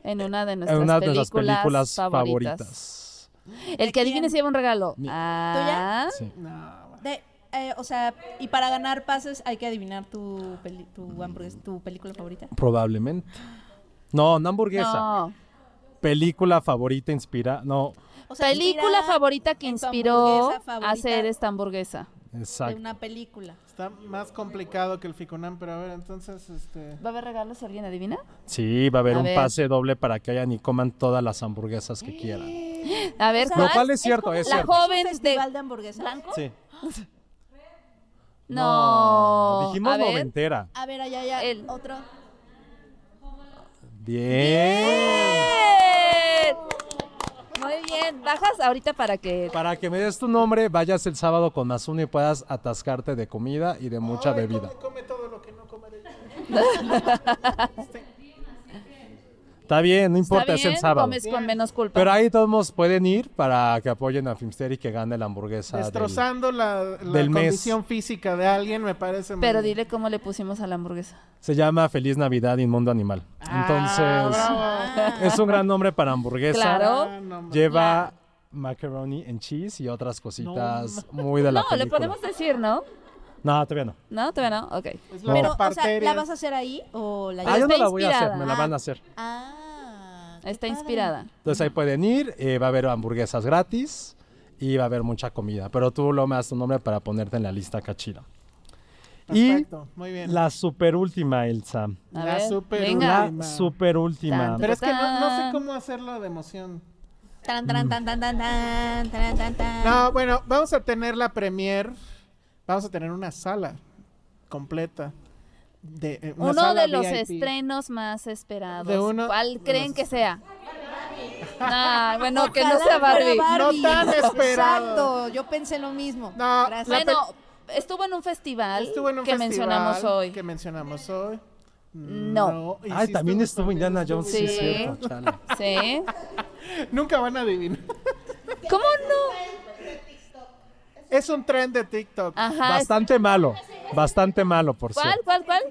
En una de en nuestras una de películas, las películas favoritas. favoritas. El que adivine se lleva un regalo. Ah. Sí. De- eh, o sea, y para ganar pases hay que adivinar tu, peli- tu, hamburguesa- tu película favorita. Probablemente. No, una hamburguesa. No. Película favorita inspira. No, O sea, Película favorita que inspiró a hacer esta hamburguesa. De exacto. una película. Está más complicado que el Ficunam, pero a ver, entonces, este... ¿Va a haber regalos? ¿Alguien adivina? Sí, va a haber A un ver. pase doble para que hayan y coman todas las hamburguesas que quieran. A ver, Lo ¿cuál? cual es cierto, es La cierto. joven ¿Un de... de hamburguesas? ¿Blanco? Sí. No. Dijimos a ver. noventera. A ver, allá, allá, El- otro. Bien. ¡Bien! Muy bien. Bajas ahorita para que... Para que me des tu nombre, vayas el sábado con más uno y puedas atascarte de comida y de mucha bebida. Come todo lo que no comeré. Está bien, no importa, Está es el bien, sábado. comes con menos culpa. Pero ahí todos pueden ir para que apoyen a Filmster y que gane la hamburguesa. del- Destrozando la, la del mes. condición física de alguien me parece Pero bien. dile cómo le pusimos a la hamburguesa. Se llama Feliz Navidad Inmundo Animal. Entonces, bravo. es un gran nombre para hamburguesa. Claro. Ah, no. Lleva macaroni and cheese y otras cositas muy de la No, le podemos decir, ¿no? No, todavía no. ¿No? Todavía no. Ok. Pero, o sea, ¿la vas a hacer ahí o la Ah, yo no la voy a hacer, me la van a hacer. Ah. Está inspirada. Entonces ahí pueden ir, eh, va a haber hamburguesas gratis y va a haber mucha comida. Pero tú lo me das tu nombre para ponerte en la lista cachira. Perfecto, y muy bien. la super última, Elsa. La super última. La super última. Pero es que no, sé cómo hacerlo de emoción. Tan, tan, mm. No, bueno, vamos a tener la premier Vamos a tener una sala completa. De, eh, una Uno sala de los VIP. estrenos más esperados. De uno ¿Cuál de creen los- que sea? Ah, bueno, que no sea fuera Barbie. No tan esperado. Exacto, yo pensé lo mismo. No, Gracias. Bueno, estuvo en un festival Estuvo en un que festival mencionamos hoy. Que mencionamos hoy. No. Ay, también estuvo estuvo Indiana Jones, sí, es Sí. cierto. Sí. Nunca van a adivinar. ¿Cómo no? Es un tren de TikTok. Ajá. Bastante malo. Bastante malo, por ¿Cuál, cierto. cuál, cuál?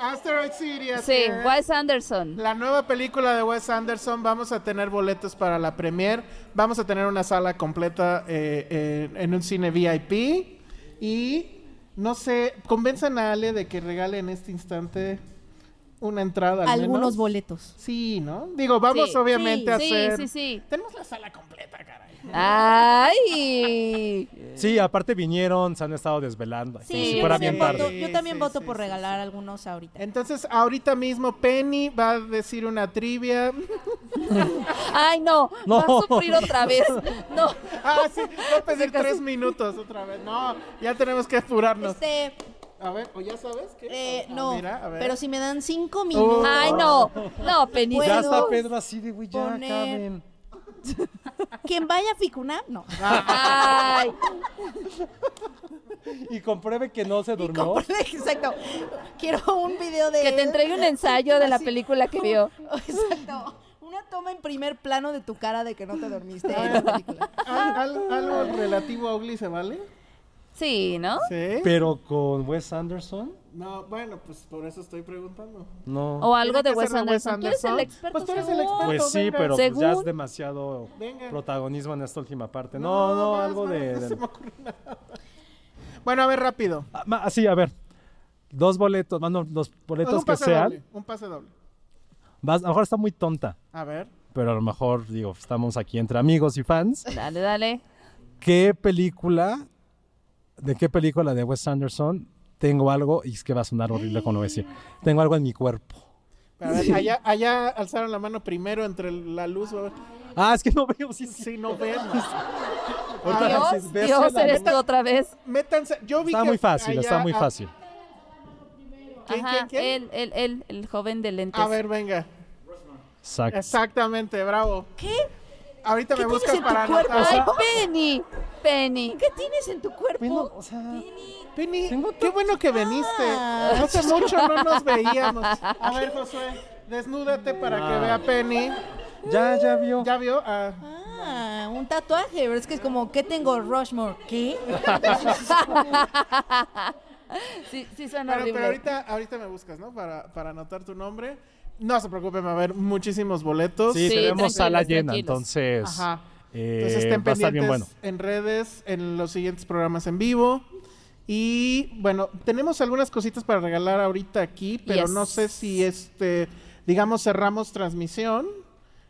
Asteroid City. Sí, es. Wes Anderson. La nueva película de Wes Anderson, vamos a tener boletos para la premier, vamos a tener una sala completa eh, eh, en un cine VIP y no sé, convenzan a Ale de que regale en este instante una entrada al Algunos menos. boletos. Sí, ¿no? Digo, vamos Sí, obviamente a sí, hacer... Sí, sí, Tenemos la sala completa. Ay. Sí, aparte vinieron, se han estado desvelando. Sí, como si fuera también bien voto, tarde. yo también Sí, voto sí, por sí, regalar algunos ahorita. Entonces, ahorita mismo Penny va a decir una trivia. Ay, no. No. Va a sufrir otra vez. No. ah, sí, va a pedir tres minutos otra vez. No, ya tenemos que apurarnos. Este, A ver, ¿o ya sabes qué? eh, Ah, no, mira, a ver. pero si me dan cinco minutos. Ay, no. No, Penny. Ya está Pedro así de, güey, ya poner-. Quien vaya a Ficunam, no. Ay. Y compruebe que no se durmió. Exacto. Quiero un video de Que te entregue un ensayo de la Así, película que vio. Exacto. Una toma en primer plano de tu cara de que no te dormiste en la película. ¿Al- al- ¿Algo relativo a Ugly se vale? Sí, ¿no? Sí. Pero con Wes Anderson, No, bueno, pues por eso estoy preguntando. no. O algo ¿Tiene de Wes Anderson. Tú eres el Anderson? experto. Pues tú eres el experto. Pues sí, venga. pero pues ya es demasiado Venga. protagonismo en esta última parte. No, no, más, algo más, de... no de- se me ocurre nada. Bueno, a ver, rápido. Ah, ma- sí, a ver. Dos boletos, bueno, los boletos un que pase sean. doble. Un pase doble. Vas- a lo mejor está muy tonta, A ver. pero a lo mejor, digo, estamos aquí entre amigos y fans. Dale, dale. ¿Qué película, de qué película de Wes Anderson tengo algo, y es que va a sonar horrible cuando decir, tengo algo en mi cuerpo? A ver, allá, allá alzaron la mano primero entre la luz. a ver. Ah, es que no veo, sí, sí. No. Ahorita Dios, Dios, eres tú otra vez. Métanse. Yo vi Está que muy fácil, allá- está muy fácil. ¿Quién, Ajá, quién, quién? Él, él, él, el joven de lentes. A ver, venga. Exacto. Exactamente, bravo. ¿Qué? Ahorita ¿Qué me buscas para cuerpo? anotar. Ay, Penny. Penny. ¿Qué tienes en tu cuerpo? Bueno, o sea, Penny, qué bueno que viniste. Ah. Hace mucho no nos veíamos. A ver, Josué, desnúdate para que Ah. vea Penny. ya, ya vio. ¿Ya vio? Ah, Ah, un tatuaje, pero es que es como, ¿qué tengo? Rushmore. ¿Qué? Sí, sí suena Pero, horrible. pero ahorita, ahorita me buscas, ¿no? Para, para anotar tu nombre. No se preocupen, va a haber muchísimos boletos. Sí, Sí, tenemos sala llena, tranquilos. entonces Ajá. eh, Entonces estén va a estar pendientes bien bueno. en redes, en los siguientes programas en vivo. Y bueno, tenemos algunas cositas para regalar ahorita aquí, pero Yes. no sé si este, digamos, cerramos transmisión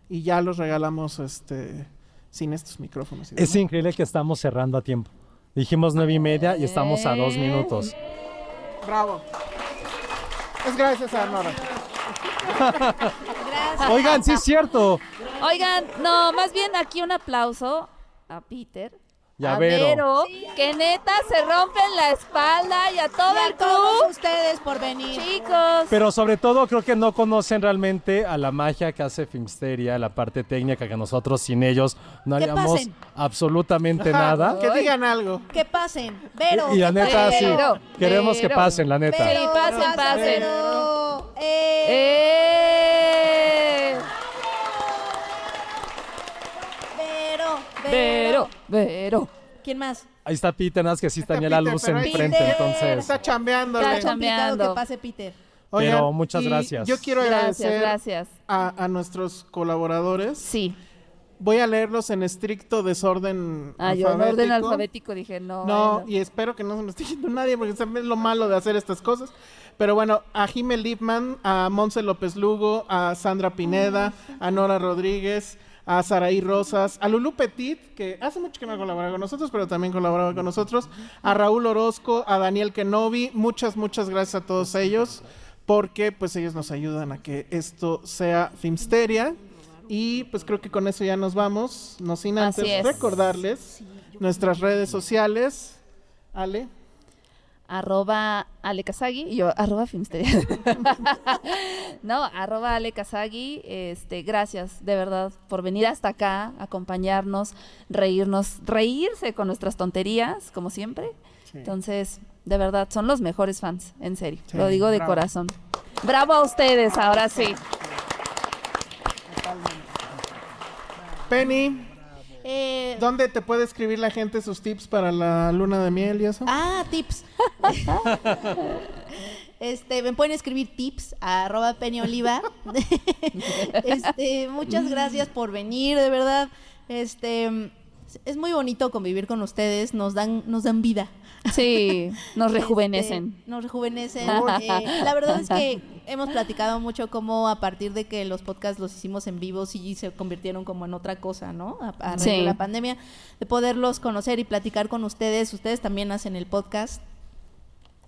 y ya los regalamos este sin estos micrófonos. Es increíble que estamos cerrando a tiempo. Dijimos nueve y media y estamos a dos minutos. Bravo. Es gracias a Nora. Gracias. Oigan, sí es cierto. Oigan, no, más bien aquí un aplauso a Peter. Y a a Vero. Vero, que neta se rompen la espalda y a todo Y a el todos club. ustedes por venir. Chicos. Pero sobre todo creo que no conocen realmente a la magia que hace Filmsteria, la parte técnica que nosotros sin ellos no haríamos pasen. absolutamente Ajá, nada. Que digan algo. Que pasen. Vero. Y la que neta, pasen. sí, Vero, queremos que Vero. pasen, la neta. Sí, pasen, pasen. Vero. Eh, ¡Eh! Vero. Vero, Vero. ¿Quién más? Ahí está Peter, nada más que sí Está tenía la Peter, luz pero ahí- enfrente, Peter. entonces. Está chambeándole. Está Está complicado chambeando. que pase Peter. Pero muchas gracias. Yo quiero Gracias, agradecer gracias. A, a nuestros colaboradores. Sí. Voy a leerlos en estricto desorden Ah, yo en orden alfabético. dije, no. No, bueno. y espero que no se me esté yendo nadie, porque también es lo malo de hacer estas cosas. Pero bueno, a Jime Lipman, a Monse López Lugo, a Sandra Pineda, a Nora Rodríguez, a Saraí Rosas, a Lulú Petit, que hace mucho que no colabora con nosotros, pero también colaboraba con nosotros, a Raúl Orozco, a Daniel Kenobi, muchas, muchas gracias a todos ellos, porque pues ellos nos ayudan a que esto sea Filmsteria. Y pues creo que con eso ya nos vamos, no sin antes recordarles nuestras redes sociales. Ale. Arroba Ale Kazagi y yo arroba Filmsteria. no, arroba Ale Kazagi, este, gracias de verdad por venir hasta acá, acompañarnos, reírnos, reírse con nuestras tonterías, como siempre. Sí. Entonces, de verdad, son los mejores fans, en serio. Sí, Lo digo de bravo. corazón. Bravo a ustedes, ahora sí. Penny. Eh, ¿Dónde te puede escribir la gente sus tips para la luna de miel y eso? Ah, tips. Este, me pueden escribir tips a arroba Oliva. este, muchas gracias por venir, de verdad. Este, es muy bonito convivir con ustedes, nos dan, nos dan vida. Sí, nos Este, rejuvenecen. nos rejuvenecen. Eh, la verdad es que hemos platicado mucho cómo a partir de que los podcasts los hicimos en vivo sí se convirtieron como en otra cosa, ¿no? A, a raíz Sí. de la pandemia, de poderlos conocer y platicar con ustedes. Ustedes también hacen el podcast.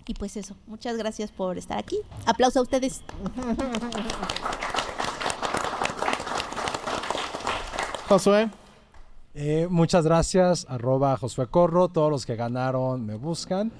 Y pues eso, muchas gracias por estar aquí. Aplauso a ustedes. Josué. Eh, muchas gracias, arroba Josué Corro. Todos los que ganaron me buscan.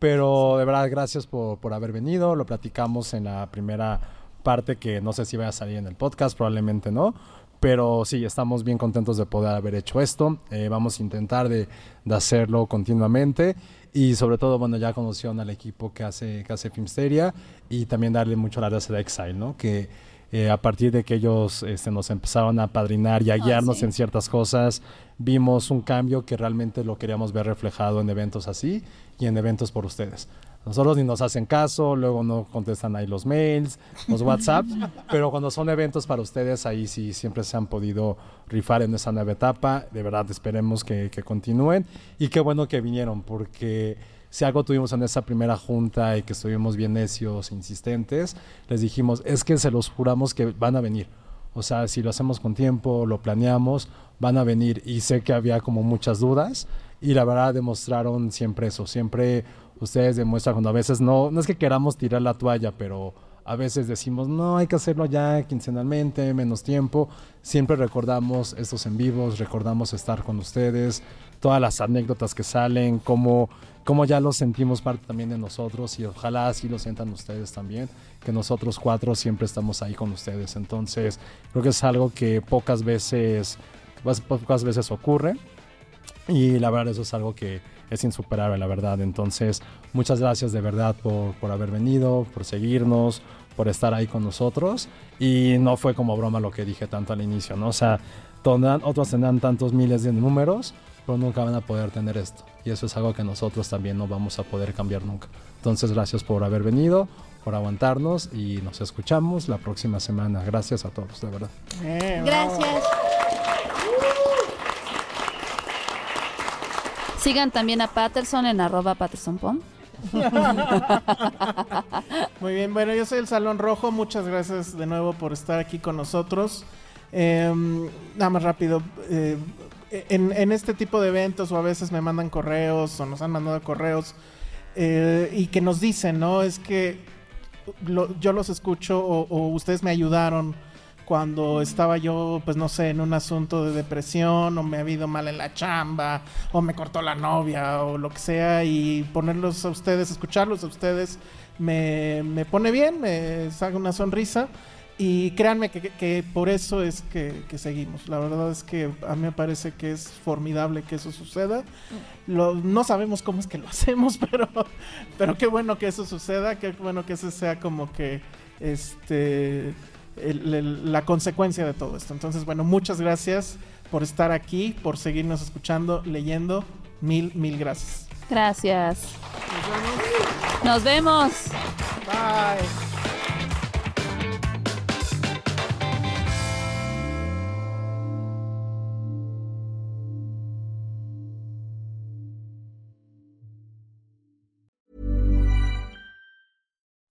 Pero de verdad, gracias por, por haber venido. Lo platicamos en la primera parte que no sé si vaya a salir en el podcast, probablemente no. Pero sí, estamos bien contentos de poder haber hecho esto. Eh, vamos a intentar de, de hacerlo continuamente. Y sobre todo, bueno, ya conocieron al equipo que hace, que hace Filmsteria. Y también darle mucho las gracias a Exile, ¿no? Que eh, a partir de que ellos este, nos empezaron a padrinar y a Ah, guiarnos sí. en ciertas cosas, vimos un cambio que realmente lo queríamos ver reflejado en eventos así y en eventos por ustedes. Nosotros ni nos hacen caso, luego no contestan ahí los mails, los WhatsApp, pero cuando son eventos para ustedes, ahí sí siempre se han podido rifar en esa nueva etapa. De verdad, esperemos que, que continúen y qué bueno que vinieron, porque si algo tuvimos en esa primera junta y que estuvimos bien necios, insistentes, les dijimos, es que se los juramos que van a venir. O sea, si lo hacemos con tiempo, lo planeamos, van a venir. Y sé que había como muchas dudas y la verdad demostraron siempre eso. Siempre ustedes demuestran cuando a veces no, no es que queramos tirar la toalla, pero a veces decimos, no, hay que hacerlo ya quincenalmente, menos tiempo. Siempre recordamos estos en vivos, recordamos estar con ustedes, todas las anécdotas que salen, cómo, cómo ya lo sentimos parte también de nosotros y ojalá así lo sientan ustedes también, que nosotros cuatro siempre estamos ahí con ustedes. Entonces, creo que es algo que pocas veces, pocas veces ocurre. Y la verdad eso es algo que es insuperable, la verdad. Entonces, muchas gracias de verdad por, por haber venido, por seguirnos, por estar ahí con nosotros. Y no fue como broma lo que dije tanto al inicio, ¿no? O sea, otros tendrán tantos miles de números, pero nunca van a poder tener esto. Y eso es algo que nosotros también no vamos a poder cambiar nunca. Entonces, gracias por haber venido, por aguantarnos y nos escuchamos la próxima semana. Gracias a todos, de verdad. Gracias. Sigan también a Patterson en arroba pattersonpom. Muy bien, bueno, yo soy el Salón Rojo. Muchas gracias de nuevo por estar aquí con nosotros. Eh, nada más rápido. eh, en, en este tipo de eventos o a veces me mandan correos o nos han mandado correos eh, y que nos dicen, ¿no? Es que lo- yo los escucho o, o ustedes me ayudaron cuando estaba yo, pues no sé, en un asunto de depresión o me ha ido mal en la chamba o me cortó la novia o lo que sea y ponerlos a ustedes, escucharlos a ustedes me, pone bien, me saca una sonrisa y créanme que, por eso es que, seguimos. La verdad es que a mí me parece que es formidable que eso suceda. No sabemos cómo es que lo hacemos, pero, pero qué bueno que eso suceda, qué bueno que ese sea como que este el- el- la consecuencia de todo esto. Entonces, bueno, muchas gracias por estar aquí, por seguirnos escuchando, leyendo. Mil, mil gracias. Gracias. Nos vemos. Bye.